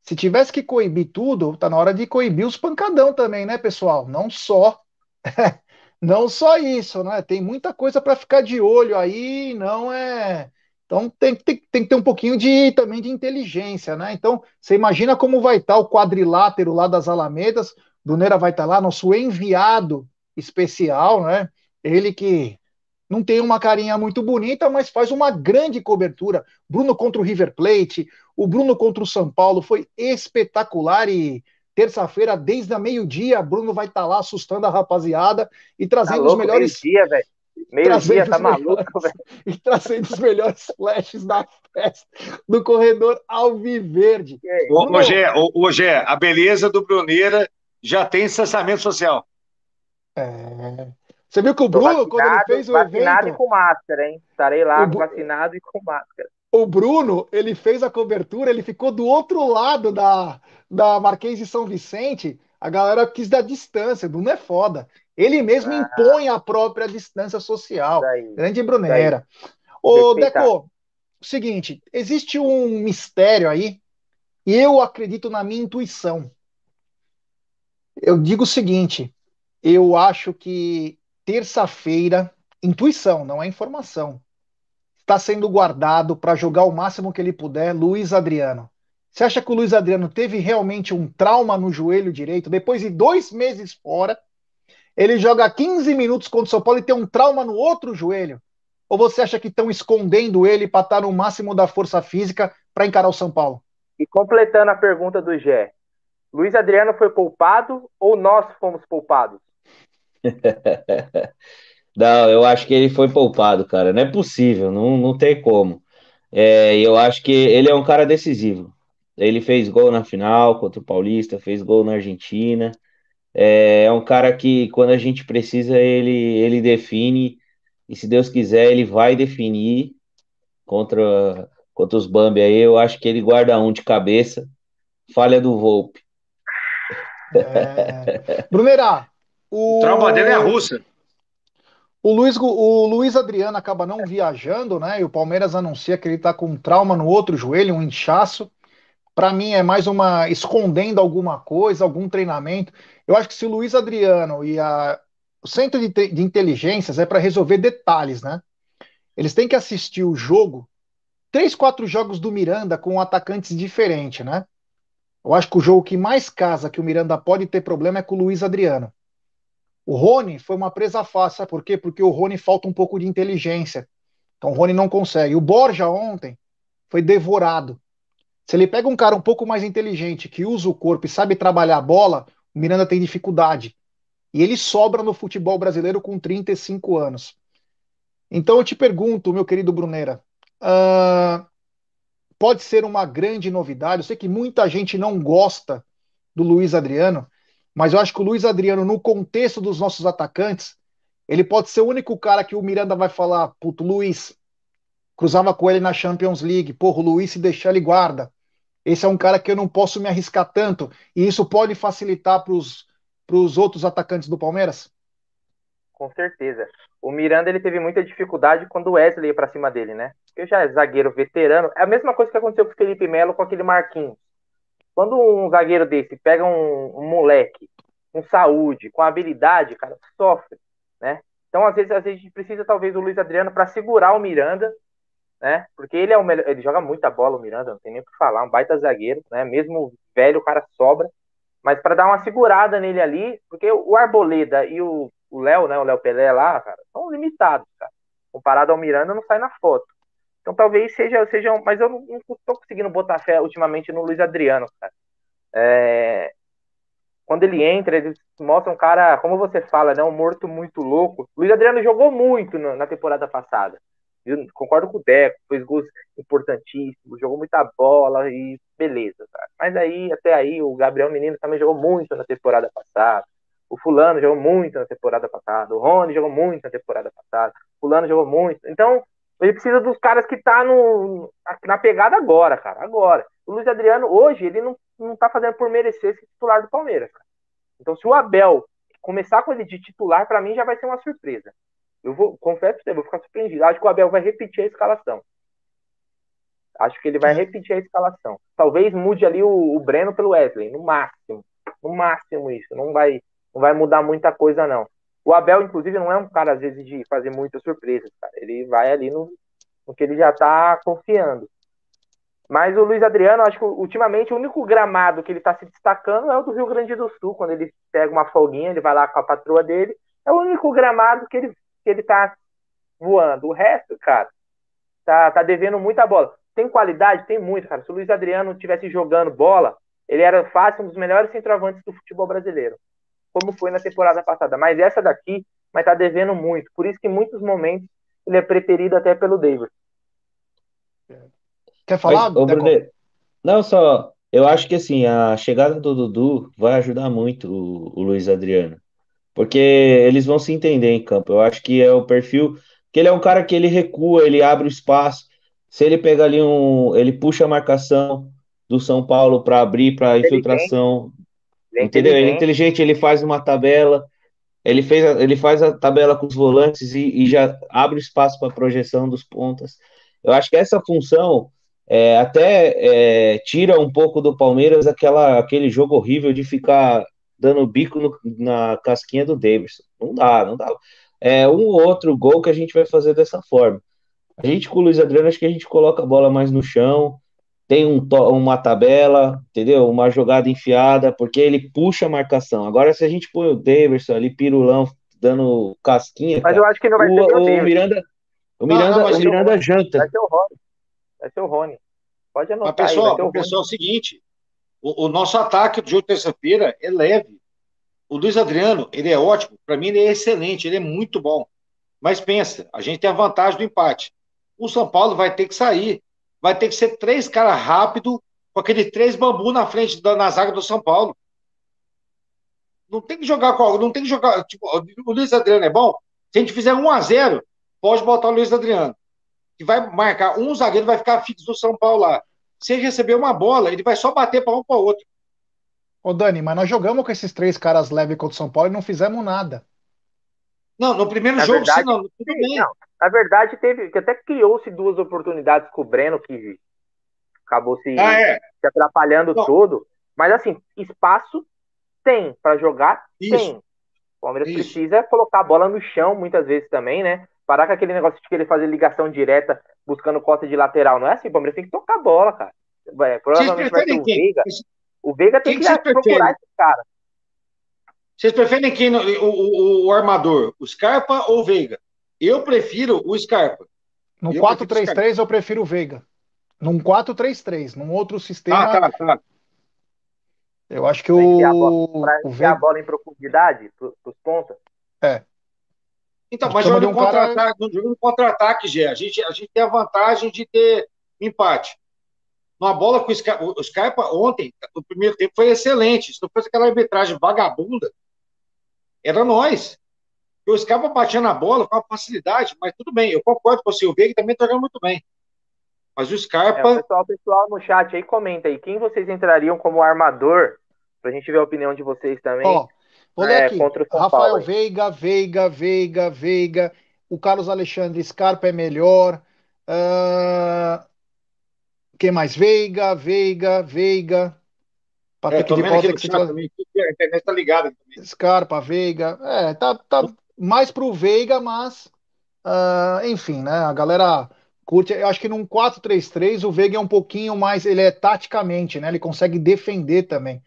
Se tivesse que coibir tudo, tá na hora de coibir os pancadão também, né, pessoal? Não só <laughs> não só isso, né? Tem muita coisa para ficar de olho aí, não é. Então tem, tem, tem que ter um pouquinho de também de inteligência, né? Então você imagina como vai estar tá o quadrilátero lá das Alamedas. Bruneira vai estar tá lá, nosso enviado especial, né? Ele que não tem uma carinha muito bonita, mas faz uma grande cobertura. Bruno contra o River Plate, o Bruno contra o São Paulo foi espetacular e terça-feira, desde a meio-dia, Bruno vai estar tá lá assustando a rapaziada e trazendo tá os melhores. Meio-dia, velho. Meio-dia, tá maluco, velho. <laughs> E trazendo os melhores flashes da festa do corredor Alviverde. Hoje é, hoje é, a beleza do Bruneira já tem cessamento social. É. Você viu que o Bruno, quando ele fez o vacinado evento... Vacinado e com máscara, hein? Estarei lá o... vacinado e com máscara. O Bruno, ele fez a cobertura, ele ficou do outro lado da, da Marquês de São Vicente. A galera quis dar distância. O Bruno é foda. Ele mesmo ah. impõe a própria distância social. Daí, Grande Brunera. Ô, Deco, seguinte, existe um mistério aí, e eu acredito na minha intuição. Eu digo o seguinte: eu acho que terça-feira, intuição, não é informação, está sendo guardado para jogar o máximo que ele puder Luiz Adriano. Você acha que o Luiz Adriano teve realmente um trauma no joelho direito? Depois de dois meses fora, ele joga 15 minutos contra o São Paulo e tem um trauma no outro joelho? Ou você acha que estão escondendo ele para estar no máximo da força física para encarar o São Paulo? E completando a pergunta do Gé, Luiz Adriano foi poupado ou nós fomos poupados? <laughs> não, eu acho que ele foi poupado, cara. Não é possível, não, não tem como. É, eu acho que ele é um cara decisivo. Ele fez gol na final contra o Paulista, fez gol na Argentina. É, é um cara que, quando a gente precisa, ele, ele define. E se Deus quiser, ele vai definir contra, contra os Bambi aí. Eu acho que ele guarda um de cabeça. Falha do Volpe. É... Brunerá, o, o trauma dele é a Rússia. O Luiz, o Luiz Adriano acaba não viajando, né? E o Palmeiras anuncia que ele tá com um trauma no outro joelho, um inchaço. Para mim é mais uma escondendo alguma coisa, algum treinamento. Eu acho que se o Luiz Adriano e a, o centro de, de inteligências é para resolver detalhes, né? Eles têm que assistir o jogo, três, quatro jogos do Miranda com atacantes diferentes, né? Eu acho que o jogo que mais casa que o Miranda pode ter problema é com o Luiz Adriano. O Rony foi uma presa fácil, sabe por quê? Porque o Rony falta um pouco de inteligência. Então o Rony não consegue. O Borja ontem foi devorado. Se ele pega um cara um pouco mais inteligente, que usa o corpo e sabe trabalhar a bola, o Miranda tem dificuldade. E ele sobra no futebol brasileiro com 35 anos. Então eu te pergunto, meu querido Brunera, uh, pode ser uma grande novidade. Eu sei que muita gente não gosta do Luiz Adriano, Mas eu acho que o Luiz Adriano, no contexto dos nossos atacantes, ele pode ser o único cara que o Miranda vai falar, puto, Luiz, cruzava com ele na Champions League, porra, o Luiz se deixar ele guarda. Esse é um cara que eu não posso me arriscar tanto, e isso pode facilitar para os outros atacantes do Palmeiras? Com certeza. O Miranda ele teve muita dificuldade quando o Wesley ia para cima dele, né? Porque já é zagueiro veterano. É a mesma coisa que aconteceu com o Felipe Melo com aquele Marquinhos. Quando um zagueiro desse pega um, um moleque com saúde, com habilidade, cara, sofre, né? Então, às vezes, às vezes a gente precisa, talvez, do Luiz Adriano para segurar o Miranda, né? Porque ele é o melhor, ele joga muita bola, o Miranda, não tem nem o que falar, um baita zagueiro, né? Mesmo velho, o cara sobra. Mas para dar uma segurada nele ali, porque o Arboleda e o Léo, né? O Léo Pelé lá, cara, são limitados, cara. Comparado ao Miranda, não sai na foto. Então talvez seja, seja um, mas eu não, tô conseguindo botar fé ultimamente no Luiz Adriano, cara. É, quando ele entra, ele mostra um cara, como você fala, né, um morto muito louco. Luiz Adriano jogou muito na temporada passada. Eu concordo com o Deco, fez gols importantíssimos, jogou muita bola e beleza, cara. Mas aí, até aí, o Gabriel Menino também jogou muito na temporada passada. O Fulano jogou muito na temporada passada. O Rony jogou muito na temporada passada. O Fulano jogou muito. Então, ele precisa dos caras que tá no, na pegada agora, cara. Agora. O Luiz Adriano, hoje, ele não, não tá fazendo por merecer esse titular do Palmeiras, cara. Então, se o Abel começar com ele de titular, para mim já vai ser uma surpresa. Eu vou, confesso pra você, vou ficar surpreendido. Acho que o Abel vai repetir a escalação. Acho que ele vai repetir a escalação. Talvez mude ali o, o Breno pelo Wesley, no máximo. No máximo isso. Não vai, não vai mudar muita coisa, não. O Abel, inclusive, não é um cara, às vezes, de fazer muitas surpresas, cara. Ele vai ali no, no que ele já tá confiando. Mas o Luiz Adriano, acho que ultimamente o único gramado que ele está se destacando é o do Rio Grande do Sul, quando ele pega uma folguinha, ele vai lá com a patroa dele. É o único gramado que ele que ele tá voando. O resto, cara, tá, tá devendo muita bola. Tem qualidade? Tem muito, cara. Se o Luiz Adriano tivesse jogando bola, ele era fácil um dos melhores centroavantes do futebol brasileiro. Como foi na temporada passada. Mas essa daqui vai estar tá devendo muito. Por isso que em muitos momentos ele é preferido até pelo David. Quer falar? Mas, Bruno, não, só. Eu acho que assim, a chegada do Dudu vai ajudar muito o, o Luiz Adriano porque eles vão se entender em campo. Eu acho que é o perfil que ele é um cara que ele recua, ele abre o espaço. Se ele pega ali um, ele puxa a marcação do São Paulo para abrir para infiltração. Ele é entendeu? Ele é inteligente, ele faz uma tabela. Ele, fez a, ele faz a tabela com os volantes e, e já abre espaço para projeção dos pontas. Eu acho que essa função é, até é, tira um pouco do Palmeiras aquela, aquele jogo horrível de ficar dando bico no, na casquinha do Davidson. Não dá, não dá. É um ou outro gol que a gente vai fazer dessa forma. A gente com o Luiz Adriano, acho que a gente coloca a bola mais no chão, tem um uma tabela, entendeu? Uma jogada enfiada, porque ele puxa a marcação. Agora, se a gente põe o Davidson ali, pirulão, dando casquinha. Mas cara, eu acho que não vai o, ser o, o Miranda. O Miranda, não, não, o Miranda o janta. Vai ser o Rony. Vai ser o Rony. Pode anotar. Mas, pessoal, aí, o pessoal é o seguinte: o, o nosso ataque de terça-feira é leve. O Luiz Adriano, ele é ótimo. Para mim, ele é excelente, ele é muito bom. Mas pensa, a gente tem a vantagem do empate. O São Paulo vai ter que sair. Vai ter que ser três caras rápido com aquele três bambu na frente da na zaga do São Paulo. Não tem que jogar com não tem que jogar. Tipo, o Luiz Adriano é bom. Se a gente fizer 1 a 0 pode botar o Luiz Adriano. Que vai marcar um zagueiro, vai ficar fixo do São Paulo lá. Se ele receber uma bola, ele vai só bater para um para outro. Ô Dani, mas nós jogamos com esses três caras leve contra o São Paulo e não fizemos nada. Não, no primeiro na jogo, verdade, sim, não, tudo bem. Não, na verdade, teve, que até criou-se duas oportunidades com o Breno, que acabou se, ah, é. se atrapalhando não. todo. Mas assim, espaço tem para jogar, Isso. tem. O Palmeiras Isso. precisa colocar a bola no chão muitas vezes também, né? Parar com aquele negócio de querer fazer ligação direta buscando costa de lateral. Não é assim, o Palmeiras tem que tocar a bola, cara. É, provavelmente vai ter o Veiga. O Veiga tem quem que, que procurar esse cara. Vocês preferem quem o, o, o, armador? O Scarpa ou o Veiga? Eu prefiro o Scarpa. No 4-3-3 eu prefiro o Veiga. Num 4-3-3, num outro sistema. Ah, tá, tá. Eu acho que o. A bola, pra o Veiga... a bola em profundidade para os pontas. É. Então, mas jogo um contra-ataque, cara... no contra-ataque, Gé. A gente, a gente tem a vantagem de ter empate. Numa bola com o Scarpa, o Scarpa ontem, o primeiro tempo foi excelente. Se não fosse aquela arbitragem vagabunda, era nós. O Scarpa batia na bola com facilidade, mas tudo bem, eu concordo com você. O Veiga também tá jogando muito bem. Mas o Scarpa. É, o pessoal, pessoal no chat aí comenta aí. Quem vocês entrariam como armador? Pra gente ver a opinião de vocês também. Ó, vou ler é, aqui. Rafael Paulo, Veiga, Veiga, Veiga, Veiga. O Carlos Alexandre Scarpa é melhor. Uh... Quem mais? Veiga, Veiga, Veiga. Patrick é, de Paula que também, a internet tá ligada também. Scarpa, Veiga. É, tá, tá mais pro Veiga, mas uh, enfim, né? A galera curte. Eu acho que num 4-3-3 o Veiga é um pouquinho mais. Ele é taticamente, né? Ele consegue defender também.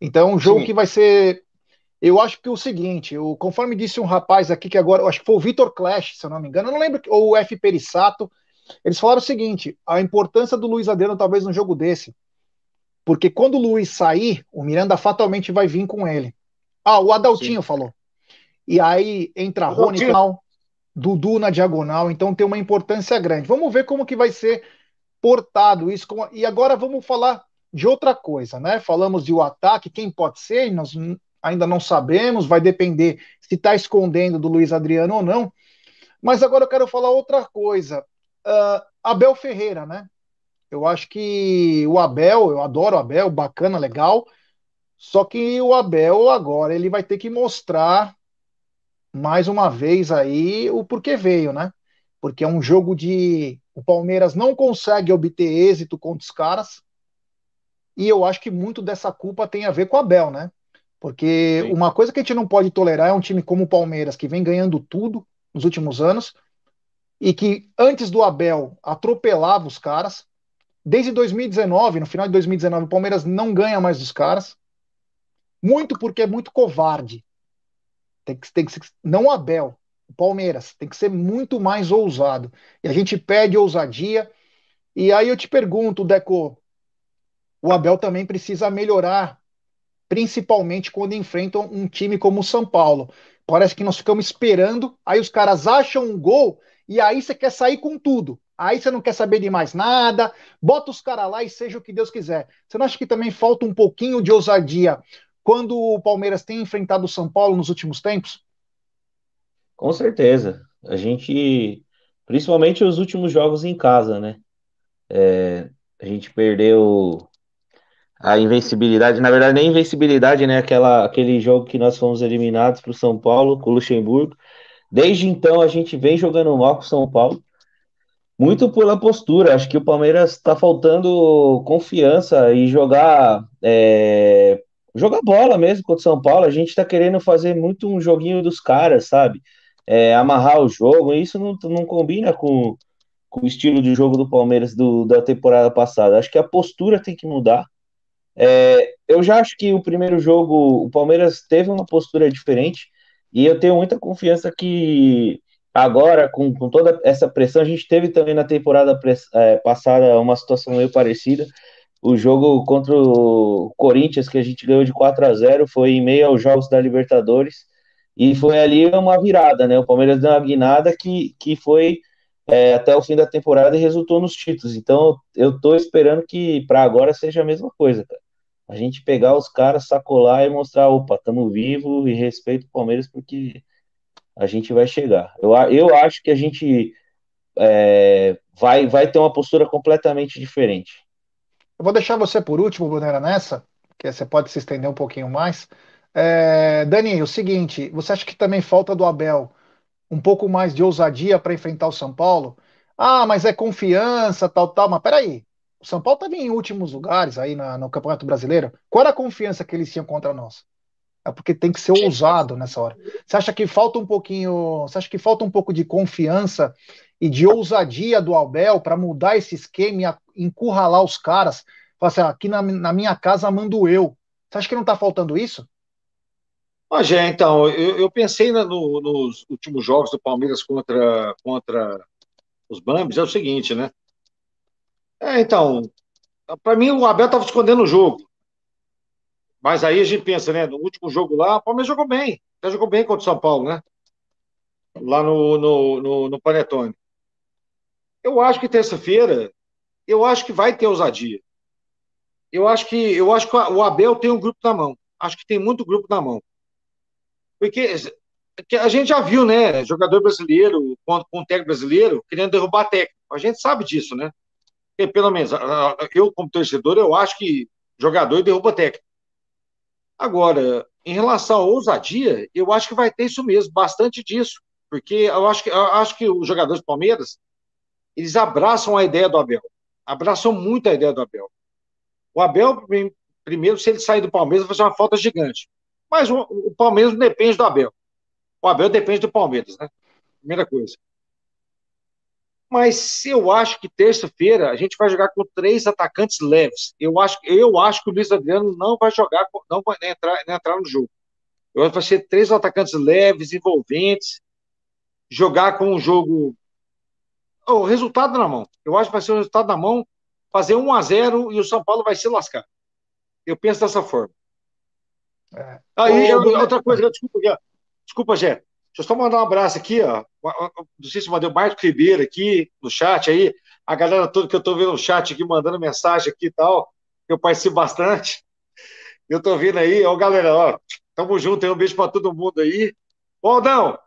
Então, é um jogo Sim. que vai ser. Eu acho que o seguinte, eu, conforme disse um rapaz aqui que agora, eu acho que foi o Vitor Clash, se eu não me engano, eu não lembro, ou o F. Perissato, eles falaram o seguinte: a importância do Luiz Adriano talvez num jogo desse. Porque quando o Luiz sair, o Miranda fatalmente vai vir com ele. Ah, o Adaltinho Sim. falou. E aí entra Rony tal, Dudu na diagonal, então tem uma importância grande. Vamos ver como que vai ser portado isso. E agora vamos falar de outra coisa, né? Falamos de o ataque, quem pode ser, nós ainda não sabemos, vai depender se está escondendo do Luiz Adriano ou não. Mas agora eu quero falar outra coisa. Uh, Abel Ferreira, né? Eu acho que o Abel, eu adoro o Abel, bacana, legal. Só que o Abel agora ele vai ter que mostrar mais uma vez aí o porquê veio, né? Porque é um jogo de o Palmeiras não consegue obter êxito contra os caras. E eu acho que muito dessa culpa tem a ver com o Abel, né? Porque Sim. uma coisa que a gente não pode tolerar é um time como o Palmeiras, que vem ganhando tudo nos últimos anos, e que antes do Abel atropelava os caras, Desde 2019, no final de 2019, o Palmeiras não ganha mais dos caras. Muito porque é muito covarde. Tem que, tem que ser, não Abel, Palmeiras, tem que ser muito mais ousado. E a gente pede ousadia. E aí eu te pergunto, Deco, o Abel também precisa melhorar, principalmente quando enfrentam um time como o São Paulo. Parece que nós ficamos esperando, aí os caras acham um gol e aí você quer sair com tudo. Aí você não quer saber de mais nada, bota os caras lá e seja o que Deus quiser. Você não acha que também falta um pouquinho de ousadia quando o Palmeiras tem enfrentado o São Paulo nos últimos tempos? Com certeza. A gente, principalmente os últimos jogos em casa, né? É, a gente perdeu a invencibilidade, na verdade, nem invencibilidade, né? Aquela, aquele jogo que nós fomos eliminados para o São Paulo, com o Luxemburgo. Desde então a gente vem jogando mal com o São Paulo. Muito pela postura, acho que o Palmeiras está faltando confiança e jogar é, jogar bola mesmo contra o São Paulo. A gente está querendo fazer muito um joguinho dos caras, sabe? É, amarrar o jogo, e isso não, não combina com, com o estilo de jogo do Palmeiras do, da temporada passada. Acho que a postura tem que mudar. É, eu já acho que o primeiro jogo o Palmeiras teve uma postura diferente e eu tenho muita confiança que Agora, com, com toda essa pressão, a gente teve também na temporada é, passada uma situação meio parecida. O jogo contra o Corinthians, que a gente ganhou de 4 a 0 foi em meio aos jogos da Libertadores. E foi ali uma virada, né? O Palmeiras deu uma guinada que, que foi é, até o fim da temporada e resultou nos títulos. Então, eu tô esperando que para agora seja a mesma coisa, cara. A gente pegar os caras, sacolar e mostrar, opa, estamos vivos e respeito o Palmeiras porque a gente vai chegar. Eu, eu acho que a gente é, vai, vai ter uma postura completamente diferente. Eu vou deixar você por último, Brunera, nessa, que você pode se estender um pouquinho mais. É, Dani, o seguinte, você acha que também falta do Abel um pouco mais de ousadia para enfrentar o São Paulo? Ah, mas é confiança, tal, tal. Mas peraí, o São Paulo estava em últimos lugares aí na, no Campeonato Brasileiro. Qual era a confiança que eles tinham contra nós? É porque tem que ser ousado nessa hora. Você acha que falta um pouquinho, você acha que falta um pouco de confiança e de ousadia do Abel para mudar esse esquema e encurralar os caras? Falar assim, ah, aqui na, na, minha casa mando eu. Você acha que não está faltando isso? Ah, já, então, eu, eu pensei no, nos últimos jogos do Palmeiras contra, contra os Bambis, é o seguinte, né? É, então, para mim o Abel estava escondendo o jogo. Mas aí a gente pensa, né? No último jogo lá, o Palmeiras jogou bem. Já jogou bem contra o São Paulo, né? Lá no, no, no, no Panetone. Eu acho que terça-feira, eu acho que vai ter ousadia. eu acho que eu acho que o Abel tem um grupo na mão. Acho que tem muito grupo na mão. Porque a gente já viu, né? Jogador brasileiro com, com técnico brasileiro querendo derrubar técnico. A gente sabe disso, né? E, pelo menos eu, como torcedor, eu acho que jogador derruba técnico. Agora, em relação à ousadia, eu acho que vai ter isso mesmo, bastante disso. Porque eu acho que, eu acho que os jogadores do Palmeiras, eles abraçam a ideia do Abel. Abraçam muito a ideia do Abel. O Abel, primeiro, se ele sair do Palmeiras, vai fazer uma falta gigante. Mas o, Palmeiras não depende do Abel. O Abel depende do Palmeiras, né? Primeira coisa. Mas eu acho que terça-feira a gente vai jogar com três atacantes leves. Eu acho, eu acho que o Luiz Adriano não vai jogar, não vai entrar, entrar no jogo. Eu acho que vai ser três atacantes leves, envolventes, jogar com um jogo. O resultado na mão. Eu acho que vai ser o resultado na mão, fazer 1 a 0 e o São Paulo vai se lascar. Eu penso dessa forma. É. Aí, Ô, outra coisa, desculpa, desculpa, Jé. Deixa eu só mandar um abraço aqui, ó. Não sei se mandei o Marcos Ribeiro aqui no chat aí. A galera toda que eu tô vendo no chat aqui, mandando mensagem aqui e tal. Eu participo bastante. Eu tô vendo aí, ó, galera, ó. Tamo junto, aí um beijo para todo mundo aí. Ô, Aldão,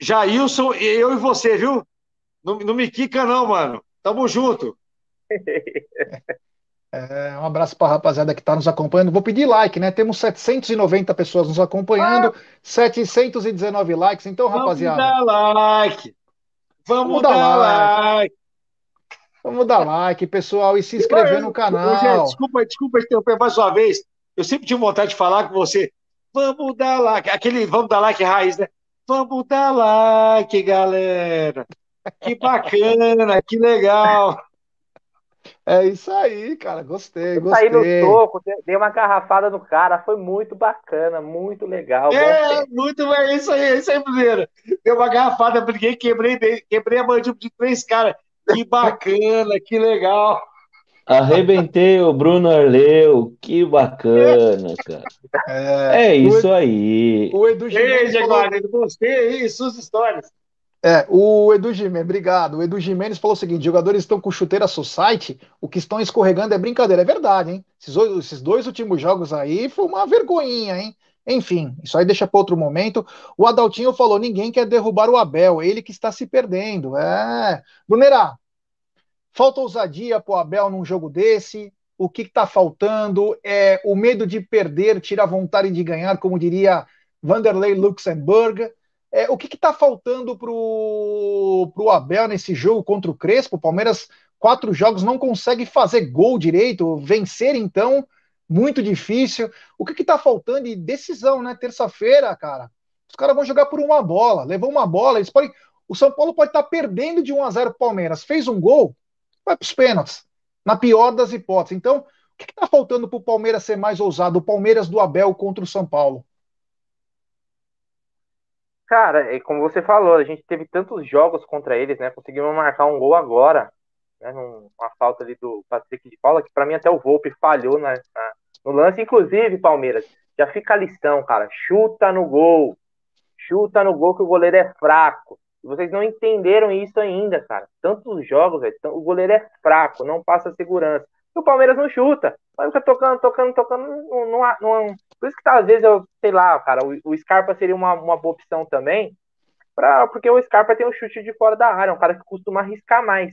Jailson, eu e você, viu? Não, não me quica, não, mano. Tamo junto. <laughs> É, um abraço para a rapaziada que está nos acompanhando. Vou pedir like, né? Temos 790 pessoas nos acompanhando, ah, 719 likes. Então, rapaziada. Vamos dar like. Vamos, vamos dar, dar like. like. Vamos dar like, pessoal, e se inscrever no canal. Gente, desculpa, desculpa interromper mais uma vez. Eu sempre tive vontade de falar com você. Vamos dar like. Aquele vamos dar like raiz, né? Vamos dar like, galera. Que bacana, que legal. É isso aí, cara. Gostei, gostei. Saí no toco, dei uma garrafada no cara, foi muito bacana, muito legal. É, muito bem, é isso aí, é isso aí, primeiro. Deu uma garrafada, briguei, quebrei, quebrei a mandíbula de três caras. Que bacana, que legal. Arrebentei o Bruno Arleu, que bacana, cara. É, é isso aí. O Edu falou... gostei aí, suas histórias. É, o Edu Gimenez, obrigado. O Edu Gimenez falou o seguinte: jogadores estão com chuteira society, o que estão escorregando é brincadeira. É verdade, hein? Esses, esses dois últimos jogos aí foi uma vergonhinha, hein? Enfim, isso aí deixa para outro momento. O Adaltinho falou: ninguém quer derrubar o Abel, ele que está se perdendo. É. Brunerá, falta ousadia pro Abel num jogo desse. O que está faltando? É o medo de perder, tira a vontade de ganhar, como diria Vanderlei Luxemburg. É, o que está faltando para o Abel nesse jogo contra o Crespo? O Palmeiras, quatro jogos, não consegue fazer gol direito, vencer então, muito difícil. O que está faltando? E decisão, né? Terça-feira, cara, os caras vão jogar por uma bola, levou uma bola, eles podem. O São Paulo pode estar tá perdendo de 1 a 0 o Palmeiras, fez um gol, vai para os pênaltis, na pior das hipóteses. Então, o que está faltando para o Palmeiras ser mais ousado? O Palmeiras do Abel contra o São Paulo. Cara, é como você falou, a gente teve tantos jogos contra eles, né? Conseguimos marcar um gol agora, né? Uma falta ali do Patrick de Paula, que para mim até o Volpe falhou na, na, no lance. Inclusive, Palmeiras, já fica a lição, cara. Chuta no gol. Chuta no gol que o goleiro é fraco. E vocês não entenderam isso ainda, cara. Tantos jogos, véio, o goleiro é fraco, não passa segurança. E o Palmeiras não chuta. Vai tocando, tocando, tocando. Não, não, não, por isso que tá, às vezes eu, sei lá, cara, o, o Scarpa seria uma, uma boa opção também. Pra, porque o Scarpa tem um chute de fora da área, é um cara que costuma arriscar mais.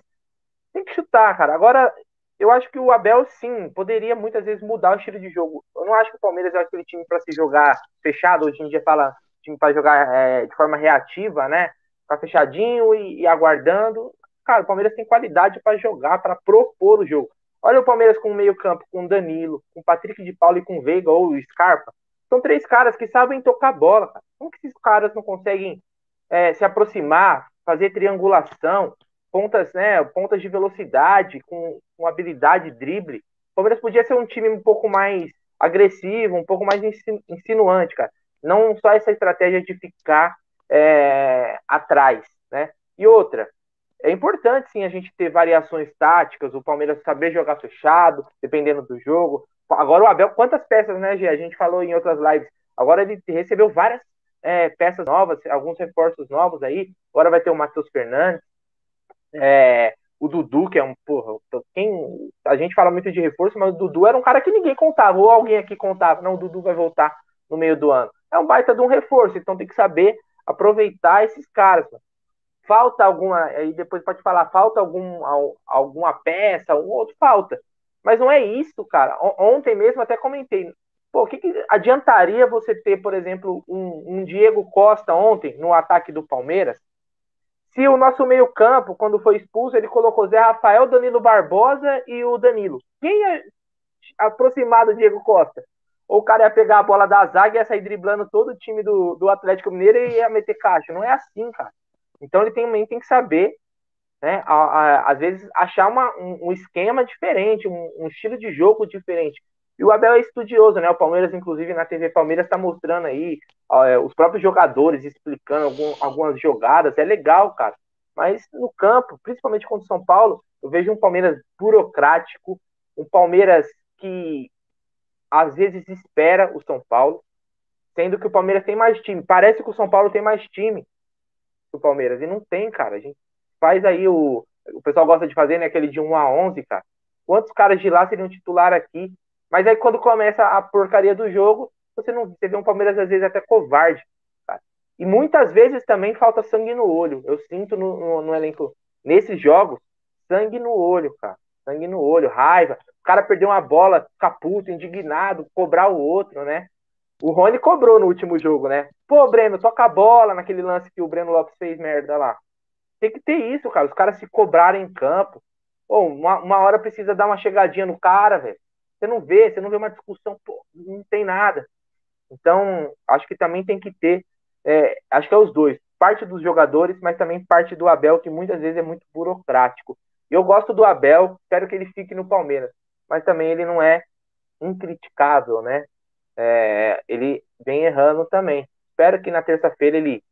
Tem que chutar, cara. Agora, eu acho que o Abel, sim, poderia muitas vezes mudar o estilo de jogo. Eu não acho que o Palmeiras é aquele time para se jogar fechado. Hoje em dia fala time para jogar é, de forma reativa, né? Ficar fechadinho e, e aguardando. Cara, o Palmeiras tem qualidade para jogar, para propor o jogo. Olha o Palmeiras com o meio-campo, com Danilo, com Patrick de Paulo e com Veiga ou Scarpa. São três caras que sabem tocar bola. Cara. Como que esses caras não conseguem é, se aproximar, fazer triangulação, pontas, né, pontas de velocidade, com, com habilidade drible? O Palmeiras podia ser um time um pouco mais agressivo, um pouco mais insinuante, cara. Não só essa estratégia de ficar é, atrás, né? E outra, é importante sim a gente ter variações táticas, o Palmeiras saber jogar fechado, dependendo do jogo. Agora o Abel, quantas peças, né, Gê? A gente falou em outras lives. Agora ele recebeu várias é, peças novas, alguns reforços novos aí. Agora vai ter o Matheus Fernandes. É, o Dudu, que é um, porra, quem, a gente fala muito de reforço, mas o Dudu era um cara que ninguém contava, ou alguém aqui contava, não, o Dudu vai voltar no meio do ano. É um baita de um reforço, então tem que saber aproveitar esses caras. Mano. Falta alguma, aí depois pode falar, falta algum, alguma peça, um outro falta. Mas não é isso, cara. Ontem mesmo até comentei. Pô, o que, que adiantaria você ter, por exemplo, um, um Diego Costa ontem no ataque do Palmeiras? Se o nosso meio-campo, quando foi expulso, ele colocou Zé Rafael, Danilo Barbosa e o Danilo. Quem ia aproximar do Diego Costa? Ou o cara ia pegar a bola da zaga e ia sair driblando todo o time do, do Atlético Mineiro e ia meter caixa. Não é assim, cara. Então ele também tem que saber, né, a, a, às vezes, achar uma, um, um esquema diferente, um, um, estilo de jogo diferente. E o Abel é estudioso, né? O Palmeiras, inclusive, na TV Palmeiras, está mostrando aí ó, os próprios jogadores explicando algum, algumas jogadas. É legal, cara. Mas no campo, principalmente contra o São Paulo, eu vejo um Palmeiras burocrático, um Palmeiras que às vezes espera o São Paulo, sendo que o Palmeiras tem mais time. Parece que o São Paulo tem mais time que o Palmeiras, e não tem, cara. A gente faz aí o. O pessoal gosta de fazer, né? Aquele de 1 a 11, cara. Quantos caras de lá seriam titular aqui? Mas aí quando começa a porcaria do jogo, você não você vê um Palmeiras às vezes até covarde. Cara. E muitas vezes também falta sangue no olho. Eu sinto no, no, no elenco, nesses jogos, sangue no olho, cara. Sangue no olho, raiva cara perder uma bola, ficar puto, indignado, cobrar o outro, né? O Rony cobrou no último jogo, né? Pô, Breno, toca a bola naquele lance que o Breno Lopes fez merda lá. Tem que ter isso, cara. Os caras se cobrarem em campo. Pô, uma, uma hora precisa dar uma chegadinha no cara, velho. Você não vê, você não vê uma discussão, pô, não tem nada. Então, acho que também tem que ter, é, acho que é os dois. Parte dos jogadores, mas também parte do Abel, que muitas vezes é muito burocrático. Eu gosto do Abel, espero que ele fique no Palmeiras mas também ele não é incriticável, né? É, ele vem errando também. Espero que na terça-feira ele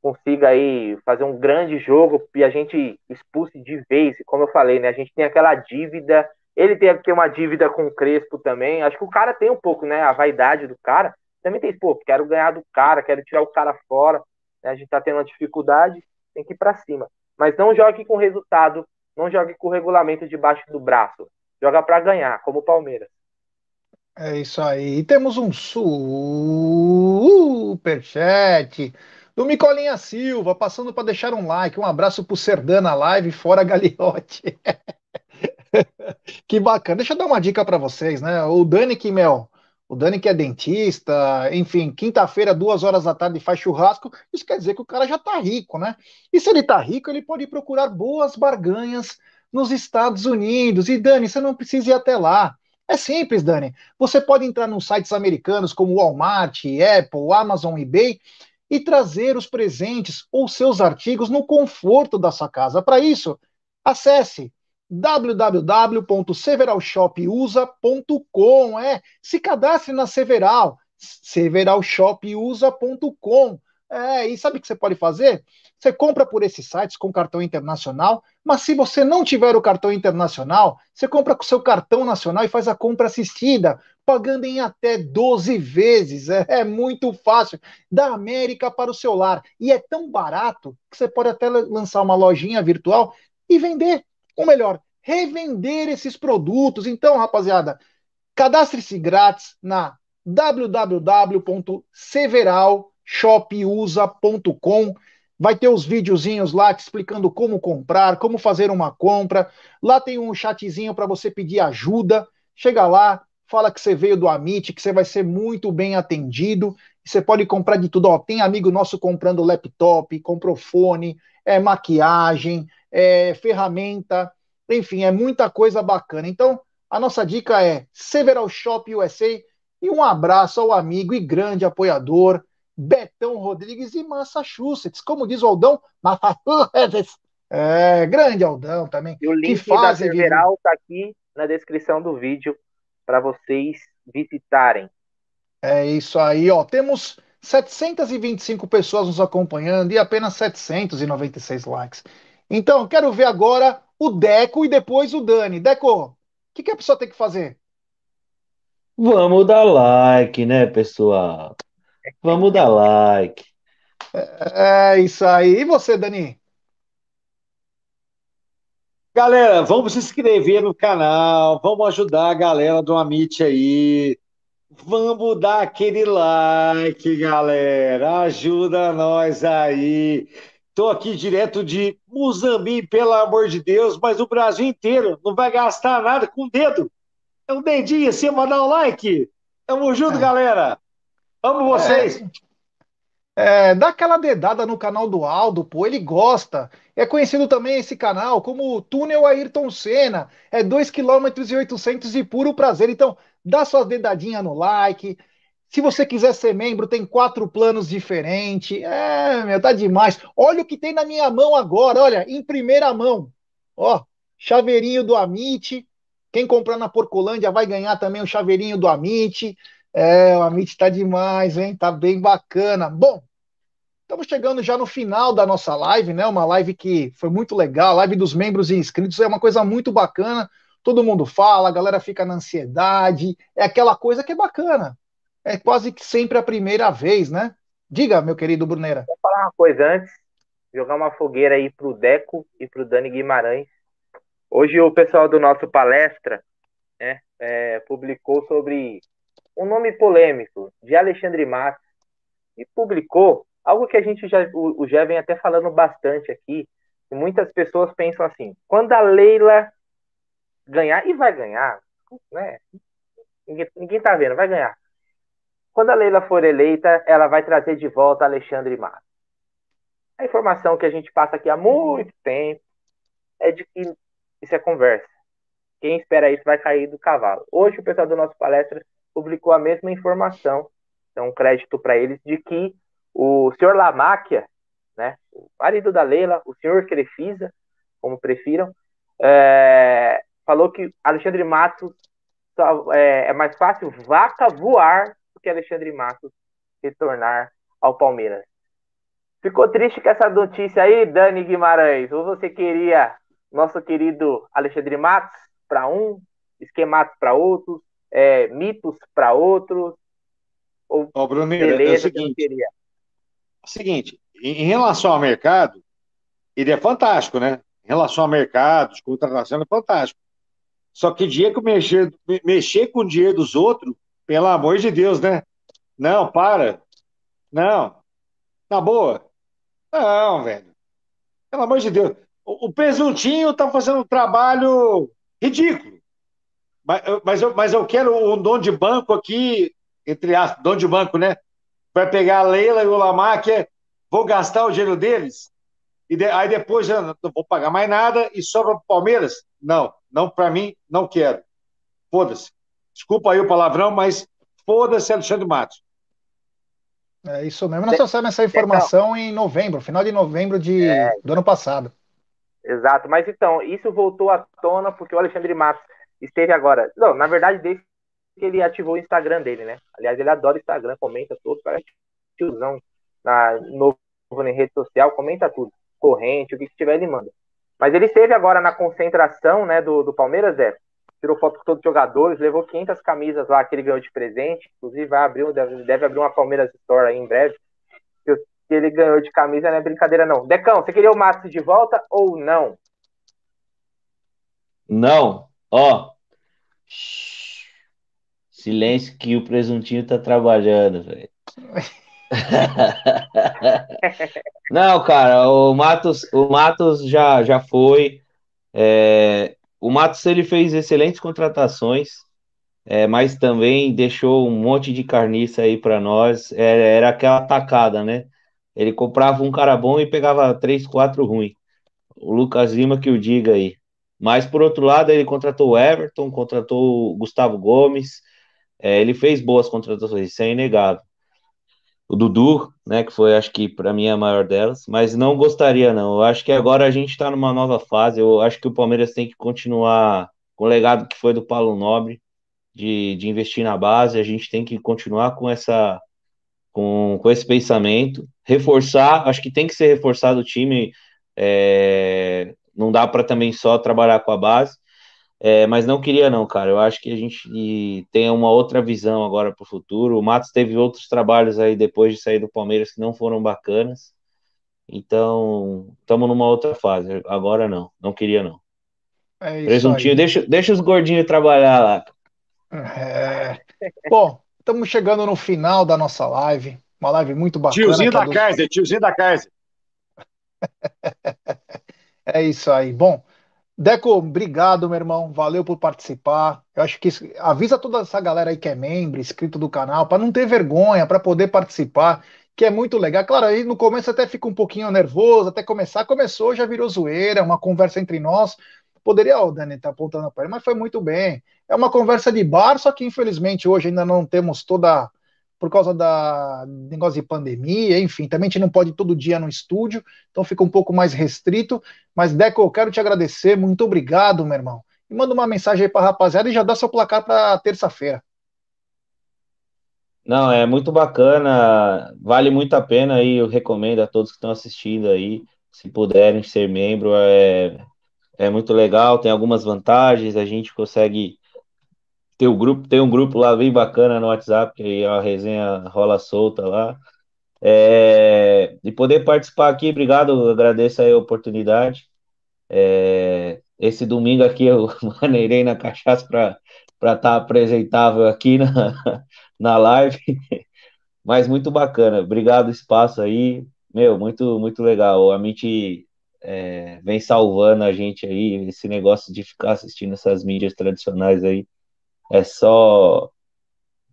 consiga aí fazer um grande jogo e a gente expulse de vez, como eu falei, né? A gente tem aquela dívida, ele tem aqui uma dívida com o Crespo também. Acho que o cara tem um pouco, né? A vaidade do cara. Também tem, pô, quero ganhar do cara, quero tirar o cara fora. Né? A gente tá tendo uma dificuldade, tem que ir para cima. Mas não jogue com resultado, não jogue com o regulamento debaixo do braço joga para ganhar, como o Palmeiras. É isso aí. Temos um superchat do Micolinha Silva, passando para deixar um like. Um abraço pro Serdana Live, fora Galiote. <laughs> que bacana. Deixa eu dar uma dica para vocês, né? O Dani que, o Dani que é dentista, enfim, quinta-feira, duas horas da tarde, faz churrasco, isso quer dizer que o cara já tá rico, né? E se ele tá rico, ele pode procurar boas barganhas nos Estados Unidos. E Dani, você não precisa ir até lá. É simples, Dani. Você pode entrar nos sites americanos como Walmart, Apple, Amazon, eBay e trazer os presentes ou seus artigos no conforto da sua casa. Para isso, acesse www.severalshopusa.com. É, se cadastre na Several, severalshopusa.com. É, e sabe o que você pode fazer? Você compra por esses sites com cartão internacional, mas se você não tiver o cartão internacional, você compra com o seu cartão nacional e faz a compra assistida, pagando em até 12 vezes. É, é muito fácil. Da América para o seu lar. E é tão barato que você pode até lançar uma lojinha virtual e vender. Ou melhor, revender esses produtos. Então, rapaziada, cadastre-se grátis na www.several.com shopusa.com. Vai ter os videozinhos lá te explicando como comprar, como fazer uma compra. Lá tem um chatzinho para você pedir ajuda. Chega lá, fala que você veio do Amit, que você vai ser muito bem atendido. Você pode comprar de tudo. Ó, tem amigo nosso comprando laptop, comprou fone, é, maquiagem, é, ferramenta, enfim, é muita coisa bacana. Então, a nossa dica é Several Shop USA e um abraço ao amigo e grande apoiador Betão Rodrigues e Massachusetts. Como diz o Aldão, <laughs> Massachusetts. É, grande Aldão também. E o link que da Cerveral está aqui na descrição do vídeo para vocês visitarem. É isso aí, ó. Temos 725 pessoas nos acompanhando e apenas 796 likes. Então, quero ver agora o Deco e depois o Dani. Deco, o que, que a pessoa tem que fazer? Vamos dar like, né, pessoal? Vamos dar like. É, é isso aí. E você, Dani? Galera, vamos se inscrever no canal, vamos ajudar a galera do Amit aí. Vamos dar aquele like, galera. Ajuda nós aí. Estou aqui direto de Muzambique, pelo amor de Deus, mas o Brasil inteiro não vai gastar nada com o dedo. É um dedinho assim, mandar um like. Tamo junto, é. galera. Amo vocês. É, é, dá aquela dedada no canal do Aldo, pô, ele gosta. É conhecido também esse canal como Túnel Ayrton Senna. É 2 km e 800 e puro prazer. Então, dá suas dedadinhas no like, se você quiser ser membro, tem quatro planos diferentes. É, meu, tá demais. Olha o que tem na minha mão agora, olha, em primeira mão. Ó, chaveirinho do Amit. Quem comprar na Porcolândia vai ganhar também o chaveirinho do Amit. É, o Amit tá demais, hein? Tá bem bacana. Bom, estamos chegando já no final da nossa live, né? Uma live que foi muito legal, live dos membros e inscritos, é uma coisa muito bacana. Todo mundo fala, a galera fica na ansiedade, é aquela coisa que é bacana é quase que sempre a primeira vez, né? Diga, meu querido Bruneira. Vou falar uma coisa antes, jogar uma fogueira aí pro Deco e pro Dani Guimarães. Hoje o pessoal do nosso palestra né, é, publicou sobre um nome polêmico de Alexandre Matos e publicou algo que a gente já, o, o vem até falando bastante aqui, e muitas pessoas pensam assim, quando a Leila ganhar, e vai ganhar, né? Ninguém, ninguém tá vendo, vai ganhar. Quando a Leila for eleita, ela vai trazer de volta Alexandre Matos. A informação que a gente passa aqui há muito tempo é de que isso é conversa. Quem espera isso vai cair do cavalo. Hoje o pessoal do nosso palestra publicou a mesma informação, então crédito para eles, de que o senhor Lamáquia, né, o marido da Leila, o senhor Crefisa, como prefiram, é, falou que Alexandre Matos é, é mais fácil vaca voar que Alexandre Matos retornar ao Palmeiras. Ficou triste com essa notícia aí, Dani Guimarães? Ou você queria nosso querido Alexandre Matos para um, esquematos para outros, é, mitos para outros? Ou oh, Bruninho, beleza, é o seguinte, queria? É o seguinte, em relação ao mercado, ele é fantástico, né? Em relação ao mercado, de contratação, é fantástico. Só que dia que mexer, mexer com o dinheiro dos outros, pelo amor de Deus, né? Não, para. Não. Na boa. Não, velho. Pelo amor de Deus. O, o presuntinho tá fazendo um trabalho ridículo. Mas, mas, eu, mas eu quero um dono de banco aqui, entre aspas, dono de banco, né? Vai pegar a Leila e o Lamar, que é, vou gastar o dinheiro deles, e de, aí depois eu não vou pagar mais nada e sobra para o Palmeiras? Não, não para mim, não quero. Foda-se. Desculpa aí o palavrão, mas foda-se Alexandre Matos. É isso mesmo. Nós trouxemos essa informação então, em novembro, final de novembro de, é, do ano passado. Exato, mas então, isso voltou à tona porque o Alexandre Matos esteve agora. Não, na verdade, desde que ele ativou o Instagram dele, né? Aliás, ele adora o Instagram, comenta tudo, parece tiozão na, novo em rede social, comenta tudo. Corrente, o que tiver, ele manda. Mas ele esteve agora na concentração né, do, do Palmeiras, é tirou foto com todos os jogadores, levou 500 camisas lá que ele ganhou de presente, inclusive vai abrir, deve, deve abrir uma Palmeiras Store aí em breve, que ele ganhou de camisa não é brincadeira não. Decão, você queria o Matos de volta ou não? Não, ó, silêncio que o presuntinho tá trabalhando, velho. <laughs> não, cara, o Matos, o Matos já, já foi. É, o Matos ele fez excelentes contratações, é, mas também deixou um monte de carniça aí para nós. Era, era, aquela tacada, né? Ele comprava um cara bom e pegava três, quatro ruim. O Lucas Lima que o diga aí. Mas por outro lado, ele contratou o Everton, contratou o Gustavo Gomes. É, ele fez boas contratações, isso é inegável o Dudu, né, que foi, acho que para mim a maior delas, mas não gostaria não. Eu acho que agora a gente está numa nova fase. Eu acho que o Palmeiras tem que continuar com o legado que foi do Paulo Nobre de, de investir na base. A gente tem que continuar com essa com, com esse pensamento, reforçar. Acho que tem que ser reforçado o time. É, não dá para também só trabalhar com a base. É, mas não queria não, cara. Eu acho que a gente tem uma outra visão agora para o futuro. O Matos teve outros trabalhos aí depois de sair do Palmeiras que não foram bacanas. Então, estamos numa outra fase. Agora não, não queria não. É isso Presuntinho, aí. deixa, deixa os gordinhos trabalhar lá. É. Bom, estamos chegando no final da nossa live. Uma live muito bacana. Tiozinho é da do- Kaiser, tiozinho da Kaiser. <laughs> É isso aí. Bom, Deco, obrigado, meu irmão. Valeu por participar. Eu acho que isso- avisa toda essa galera aí que é membro, inscrito do canal, para não ter vergonha, para poder participar, que é muito legal. Claro, aí no começo até fica um pouquinho nervoso, até começar. Começou, já virou zoeira, uma conversa entre nós. Poderia, o Dani tá apontando para ele, mas foi muito bem. É uma conversa de bar, só que infelizmente hoje ainda não temos toda por causa da negócio de pandemia, enfim, também a gente não pode todo dia no estúdio, então fica um pouco mais restrito. Mas, Deco, eu quero te agradecer, muito obrigado, meu irmão. E manda uma mensagem aí pra rapaziada e já dá seu placar para terça-feira. Não, é muito bacana, vale muito a pena aí, eu recomendo a todos que estão assistindo aí, se puderem ser membro, é, é muito legal, tem algumas vantagens, a gente consegue ter o grupo, tem um grupo lá bem bacana no WhatsApp, que a resenha rola solta lá, é, e poder participar aqui, obrigado, agradeço a oportunidade, É, esse domingo aqui eu <laughs> maneirei na cachaça para estar apresentável aqui na, <laughs> na live, mas muito bacana. Obrigado, espaço aí. Meu, muito, muito legal. O Amit é, vem salvando a gente aí. Esse negócio de ficar assistindo essas mídias tradicionais aí é só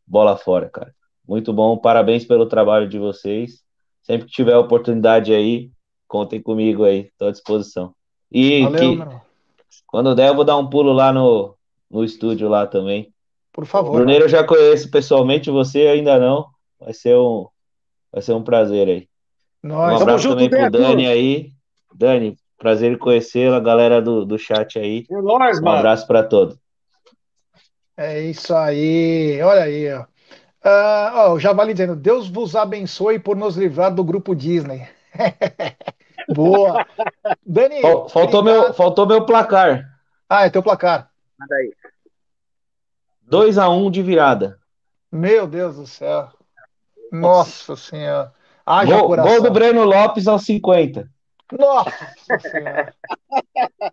bola fora, cara. Muito bom. Parabéns pelo trabalho de vocês. Sempre que tiver oportunidade aí, contem comigo aí. Estou à disposição. E Valeu, que, quando der, eu vou dar um pulo lá no, no estúdio lá também. Por favor. Bruneiro eu já conheço pessoalmente, você ainda não. Vai ser um, vai ser um prazer aí. Um Nós, Tamo abraço junto, também pro Beto. Dani aí. Dani, prazer em conhecê-la, galera do, do chat aí. É nóis, Um mano. abraço para todos. É isso aí. Olha aí, ó. Ah, ó, o Javali dizendo: Deus vos abençoe por nos livrar do grupo Disney. <laughs> Boa. Dani, Fal- Faltou obrigado. meu, faltou meu placar. Ah, é teu placar. Manda aí. 2 a 1 de virada. Meu Deus do céu. Nossa Senhora. Haja Gol, coração. gol do Breno Lopes aos 50. Nossa Senhora.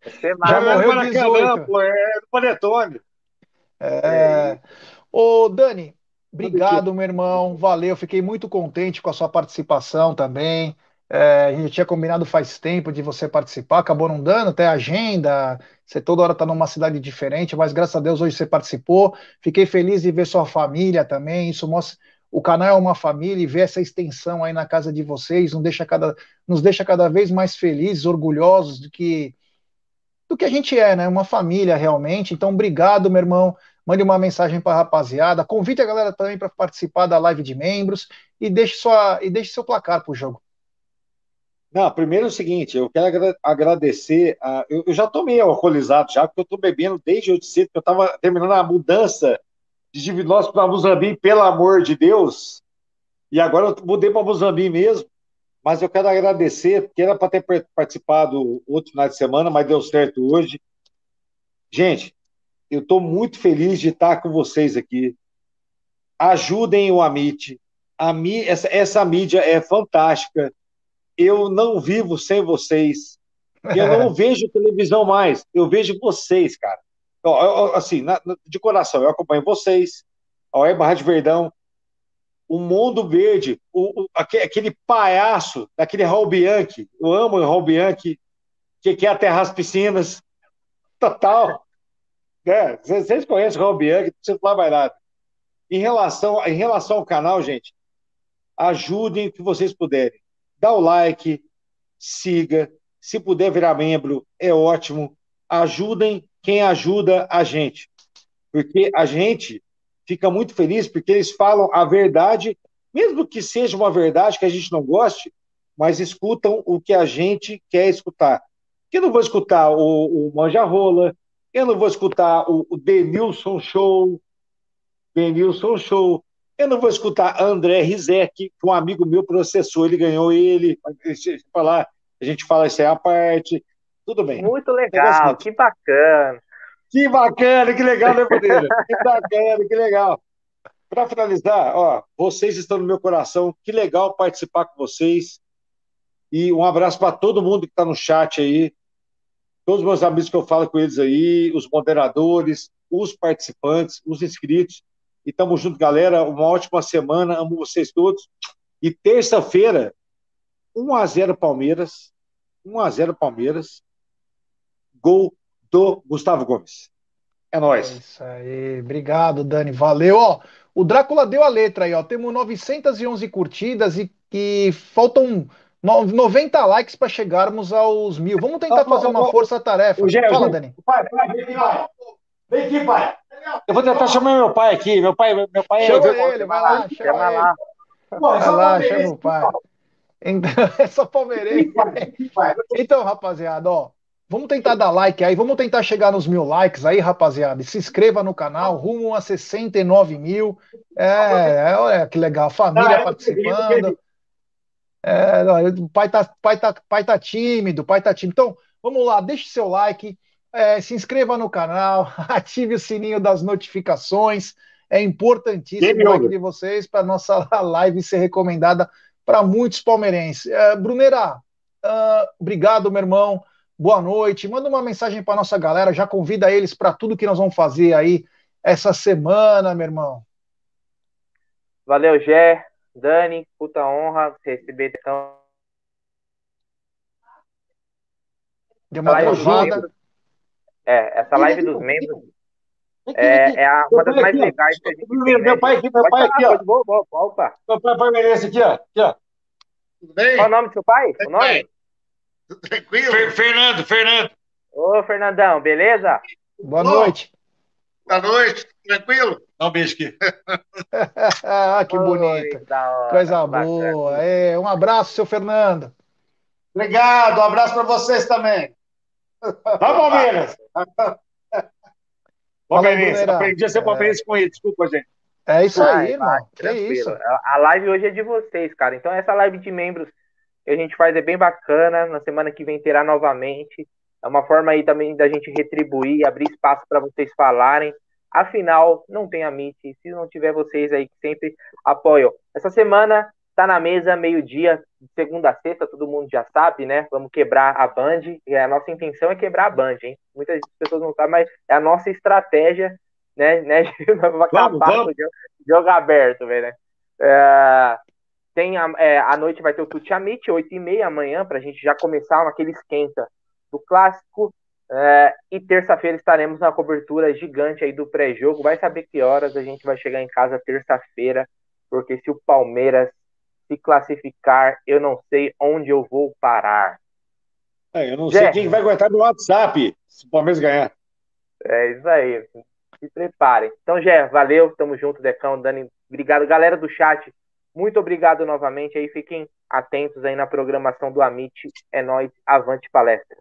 Você Já é morreu do Maracanã, 18. pô, é do Panetone. É. Ô, Dani, obrigado, meu irmão. Valeu. Fiquei muito contente com a sua participação também. É, a gente tinha combinado faz tempo de você participar, acabou não dando, até agenda. Você toda hora está numa cidade diferente, mas graças a Deus hoje você participou. Fiquei feliz de ver sua família também. Isso mostra. O canal é uma família e ver essa extensão aí na casa de vocês nos deixa cada, nos deixa cada vez mais felizes, orgulhosos do que do que a gente é, né? Uma família realmente. Então, obrigado, meu irmão. Mande uma mensagem para a rapaziada. Convite a galera também para participar da live de membros e deixe, sua, e deixe seu placar para o jogo. Não, primeiro é o seguinte, eu quero agra- agradecer. A, eu, eu já tô meio alcoolizado já, porque eu tô bebendo desde hoje cedo, porque eu estava terminando a mudança de Divinópolis para Muzambique, pelo amor de Deus. E agora eu mudei para Muzambique mesmo. Mas eu quero agradecer, porque era para ter par- participado outro final de semana, mas deu certo hoje. Gente, eu estou muito feliz de estar com vocês aqui. Ajudem o Amit. A mí- essa, essa mídia é fantástica eu não vivo sem vocês. Eu não <laughs> vejo televisão mais, eu vejo vocês, cara. Ó, Assim, na- de coração, eu acompanho vocês, a Web Rádio Verdão, o Mundo Verde, o, o- aque- aquele palhaço daquele Raul Bianchi, eu amo o Raul Bianchi, que quer aterrar as piscinas, <laughs> total. É, Vocês conhecem o Raul Bianchi, não precisa falar mais nada. Em relação, em relação ao canal, gente, ajudem o que vocês puderem dá o like, siga. Se puder virar membro, é ótimo. Ajudem quem ajuda a gente. Porque a gente fica muito feliz porque eles falam a verdade, mesmo que seja uma verdade que a gente não goste, mas escutam o que a gente quer escutar. Eu não vou escutar o, o Manja Rola, eu não vou escutar o, o Denilson Show, Denilson Show, eu não vou escutar André Rizek, que um amigo meu processou, ele ganhou ele. Falar, a gente fala isso aí à parte. Tudo bem. Muito legal, que bacana. Que bacana, que legal, né, Bandeira? Que bacana, que legal. Para finalizar, ó, vocês estão no meu coração. Que legal participar com vocês. E um abraço para todo mundo que está no chat aí. Todos os meus amigos que eu falo com eles aí, os moderadores, os participantes, os inscritos. E tamo junto, galera. Uma ótima semana. Amo vocês todos. E terça-feira, 1 a 0 Palmeiras. 1 a 0 Palmeiras. Gol do Gustavo Gomes. É nóis. É isso aí. Obrigado, Dani. Valeu. Ó, o Drácula deu a letra aí, ó. Temos 911 curtidas e, e faltam 90 likes para chegarmos aos mil. Vamos tentar fazer uma força-tarefa. Fala, Dani. Pai, vem aqui, pai. Vem aqui, pai. Eu vou tentar chamar meu pai aqui. Meu pai, meu pai chama é. ele, vai lá, chama vai lá. Vai lá, chama o pai. Então, <laughs> é só palmeirense. Então, rapaziada, ó. Vamos tentar dar like aí, vamos tentar chegar nos mil likes aí, rapaziada. E se inscreva no canal, rumo a 69 mil. É, olha que legal, família participando. É, o pai tá, pai, tá, pai tá tímido, pai tá tímido. Então, vamos lá, deixe seu like, é, se inscreva no canal, <laughs> ative o sininho das notificações. É importantíssimo o like de vocês para nossa <laughs> live ser recomendada para muitos palmeirenses. É, Brunera, uh, obrigado, meu irmão. Boa noite. Manda uma mensagem para nossa galera. Já convida eles para tudo que nós vamos fazer aí essa semana, meu irmão. Valeu, Gé. Dani, puta honra receber então. Deu uma travada. É, essa live dos membros é, é a, uma das mais legais que a gente tem. Meu pai aqui, meu pai aqui, ó. Opa. Meu pai palmeirense aqui, ó. Aqui, ó. Tudo bem? Qual o nome do seu pai? O nome? Tudo tranquilo? Fer Fernando, Fernando. Ô, Fernandão, beleza? Boa noite. Boa noite, tranquilo? Dá um beijo aqui. <laughs> ah, que bonito. Coisa boa. É, um abraço, seu Fernando. Obrigado, um abraço para vocês também. Vai, Palmeiras! Palmeirense, aprendi a ser palmeirense é... com ele, desculpa, gente. É isso aí, irmão. É isso. A live hoje é de vocês, cara. Então, essa live de membros que a gente faz é bem bacana. Na semana que vem terá novamente. É uma forma aí também da gente retribuir, abrir espaço para vocês falarem. Afinal, não tem a Meet. Se não tiver vocês aí que sempre apoiam. Essa semana tá na mesa, meio-dia, segunda a sexta, todo mundo já sabe, né? Vamos quebrar a Band. E a nossa intenção é quebrar a Band, hein? Muitas pessoas não sabem, mas é a nossa estratégia, né? <laughs> né? vamos, vamos. Jogo aberto, velho, né? É, tem a, é, a noite vai ter o Tuti Amit, 8 e meia amanhã, pra gente já começar aquele esquenta do clássico. É, e terça-feira estaremos na cobertura gigante aí do pré-jogo. Vai saber que horas a gente vai chegar em casa terça-feira, porque se o Palmeiras se classificar, eu não sei onde eu vou parar. É, eu não sei quem vai aguentar no WhatsApp se o Palmeiras ganhar. É isso aí. Se preparem. Então, Gé, valeu. Tamo junto, Decão, Dani. Obrigado, galera do chat. Muito obrigado novamente aí. Fiquem atentos aí na programação do Amit. É nós, avante palestra.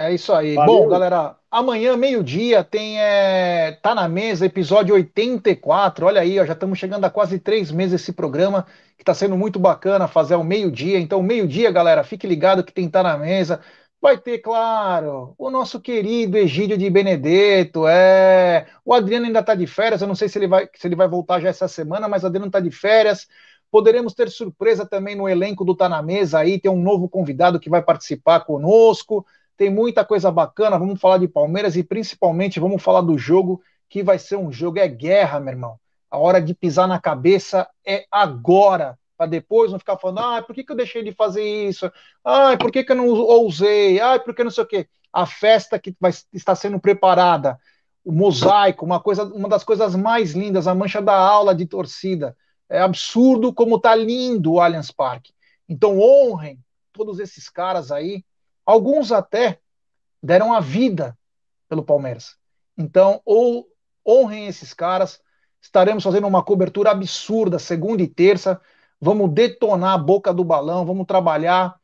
É isso aí. Valeu. Bom, galera, amanhã, meio-dia, tem. É, tá na mesa, episódio 84. Olha aí, ó, já estamos chegando a quase três meses esse programa, que está sendo muito bacana fazer ao meio-dia. Então, meio-dia, galera, fique ligado que tem Tá na Mesa. Vai ter, claro, o nosso querido Egídio de Benedetto. É... O Adriano ainda está de férias. Eu não sei se ele vai, se ele vai voltar já essa semana, mas o Adriano está de férias. Poderemos ter surpresa também no elenco do Tá na Mesa aí. Tem um novo convidado que vai participar conosco. Tem muita coisa bacana. Vamos falar de Palmeiras e principalmente vamos falar do jogo que vai ser um jogo é guerra, meu irmão. A hora de pisar na cabeça é agora, para depois não ficar falando, ah, por que, que eu deixei de fazer isso? Ah, por que, que eu não ousei? Ah, por que não sei o quê? A festa que vai, está sendo preparada, o mosaico, uma coisa, uma das coisas mais lindas, a mancha da aula de torcida. É absurdo como tá lindo o Allianz Parque. Então honrem todos esses caras aí Alguns até deram a vida pelo Palmeiras. Então, ou honrem esses caras. Estaremos fazendo uma cobertura absurda segunda e terça. Vamos detonar a boca do balão, vamos trabalhar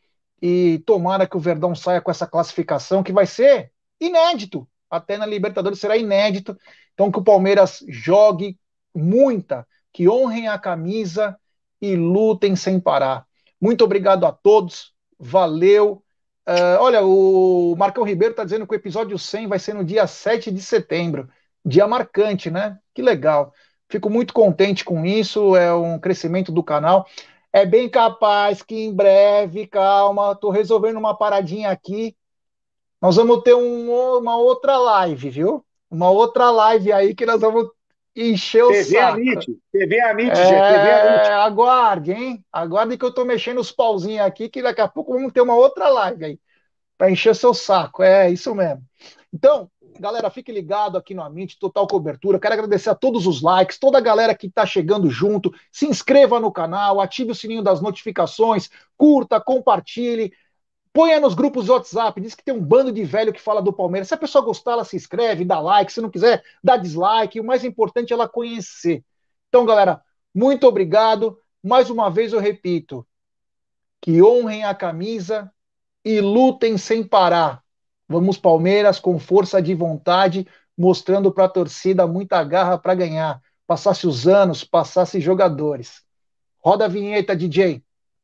e tomara que o Verdão saia com essa classificação que vai ser inédito. Até na Libertadores será inédito. Então que o Palmeiras jogue muita, que honrem a camisa e lutem sem parar. Muito obrigado a todos. Valeu. Uh, olha, o Marcão Ribeiro está dizendo que o episódio 100 vai ser no dia 7 de setembro. Dia marcante, né? Que legal. Fico muito contente com isso, é um crescimento do canal. É bem capaz que em breve, calma, estou resolvendo uma paradinha aqui. nós vamos ter um, uma outra live, viu? Uma outra live aí que nós vamos encher o TV saco. Amit, TV Amit, É, Gê, TV Amit. aguarde, hein? Aguarde que eu tô mexendo os pauzinhos aqui, que daqui a pouco vamos ter uma outra live aí, para encher seu saco. É, isso mesmo. Então, galera, fique ligado aqui no Amit, total cobertura. Quero agradecer a todos os likes, toda a galera que tá chegando junto. Se inscreva no canal, ative o sininho das notificações, curta, compartilhe. Ponha nos grupos do WhatsApp, diz que tem um bando de velho que fala do Palmeiras. Se a pessoa gostar, ela se inscreve, dá like. Se não quiser, dá dislike. O mais importante é ela conhecer. Então, galera, muito obrigado. Mais uma vez eu repito: que honrem a camisa e lutem sem parar. Vamos, Palmeiras, com força de vontade, mostrando para a torcida muita garra para ganhar. Passasse os anos, passasse jogadores. Roda a vinheta, DJ.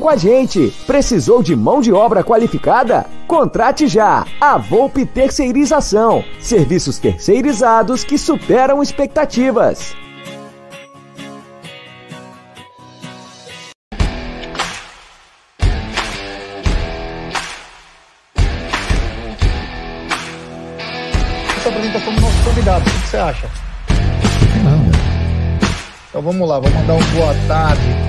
com a gente. Precisou de mão de obra qualificada? Contrate já! A Volpe Terceirização. Serviços terceirizados que superam expectativas. Essa apresentação do nosso convidado, o que você acha? Então vamos lá, vamos mandar um boa tarde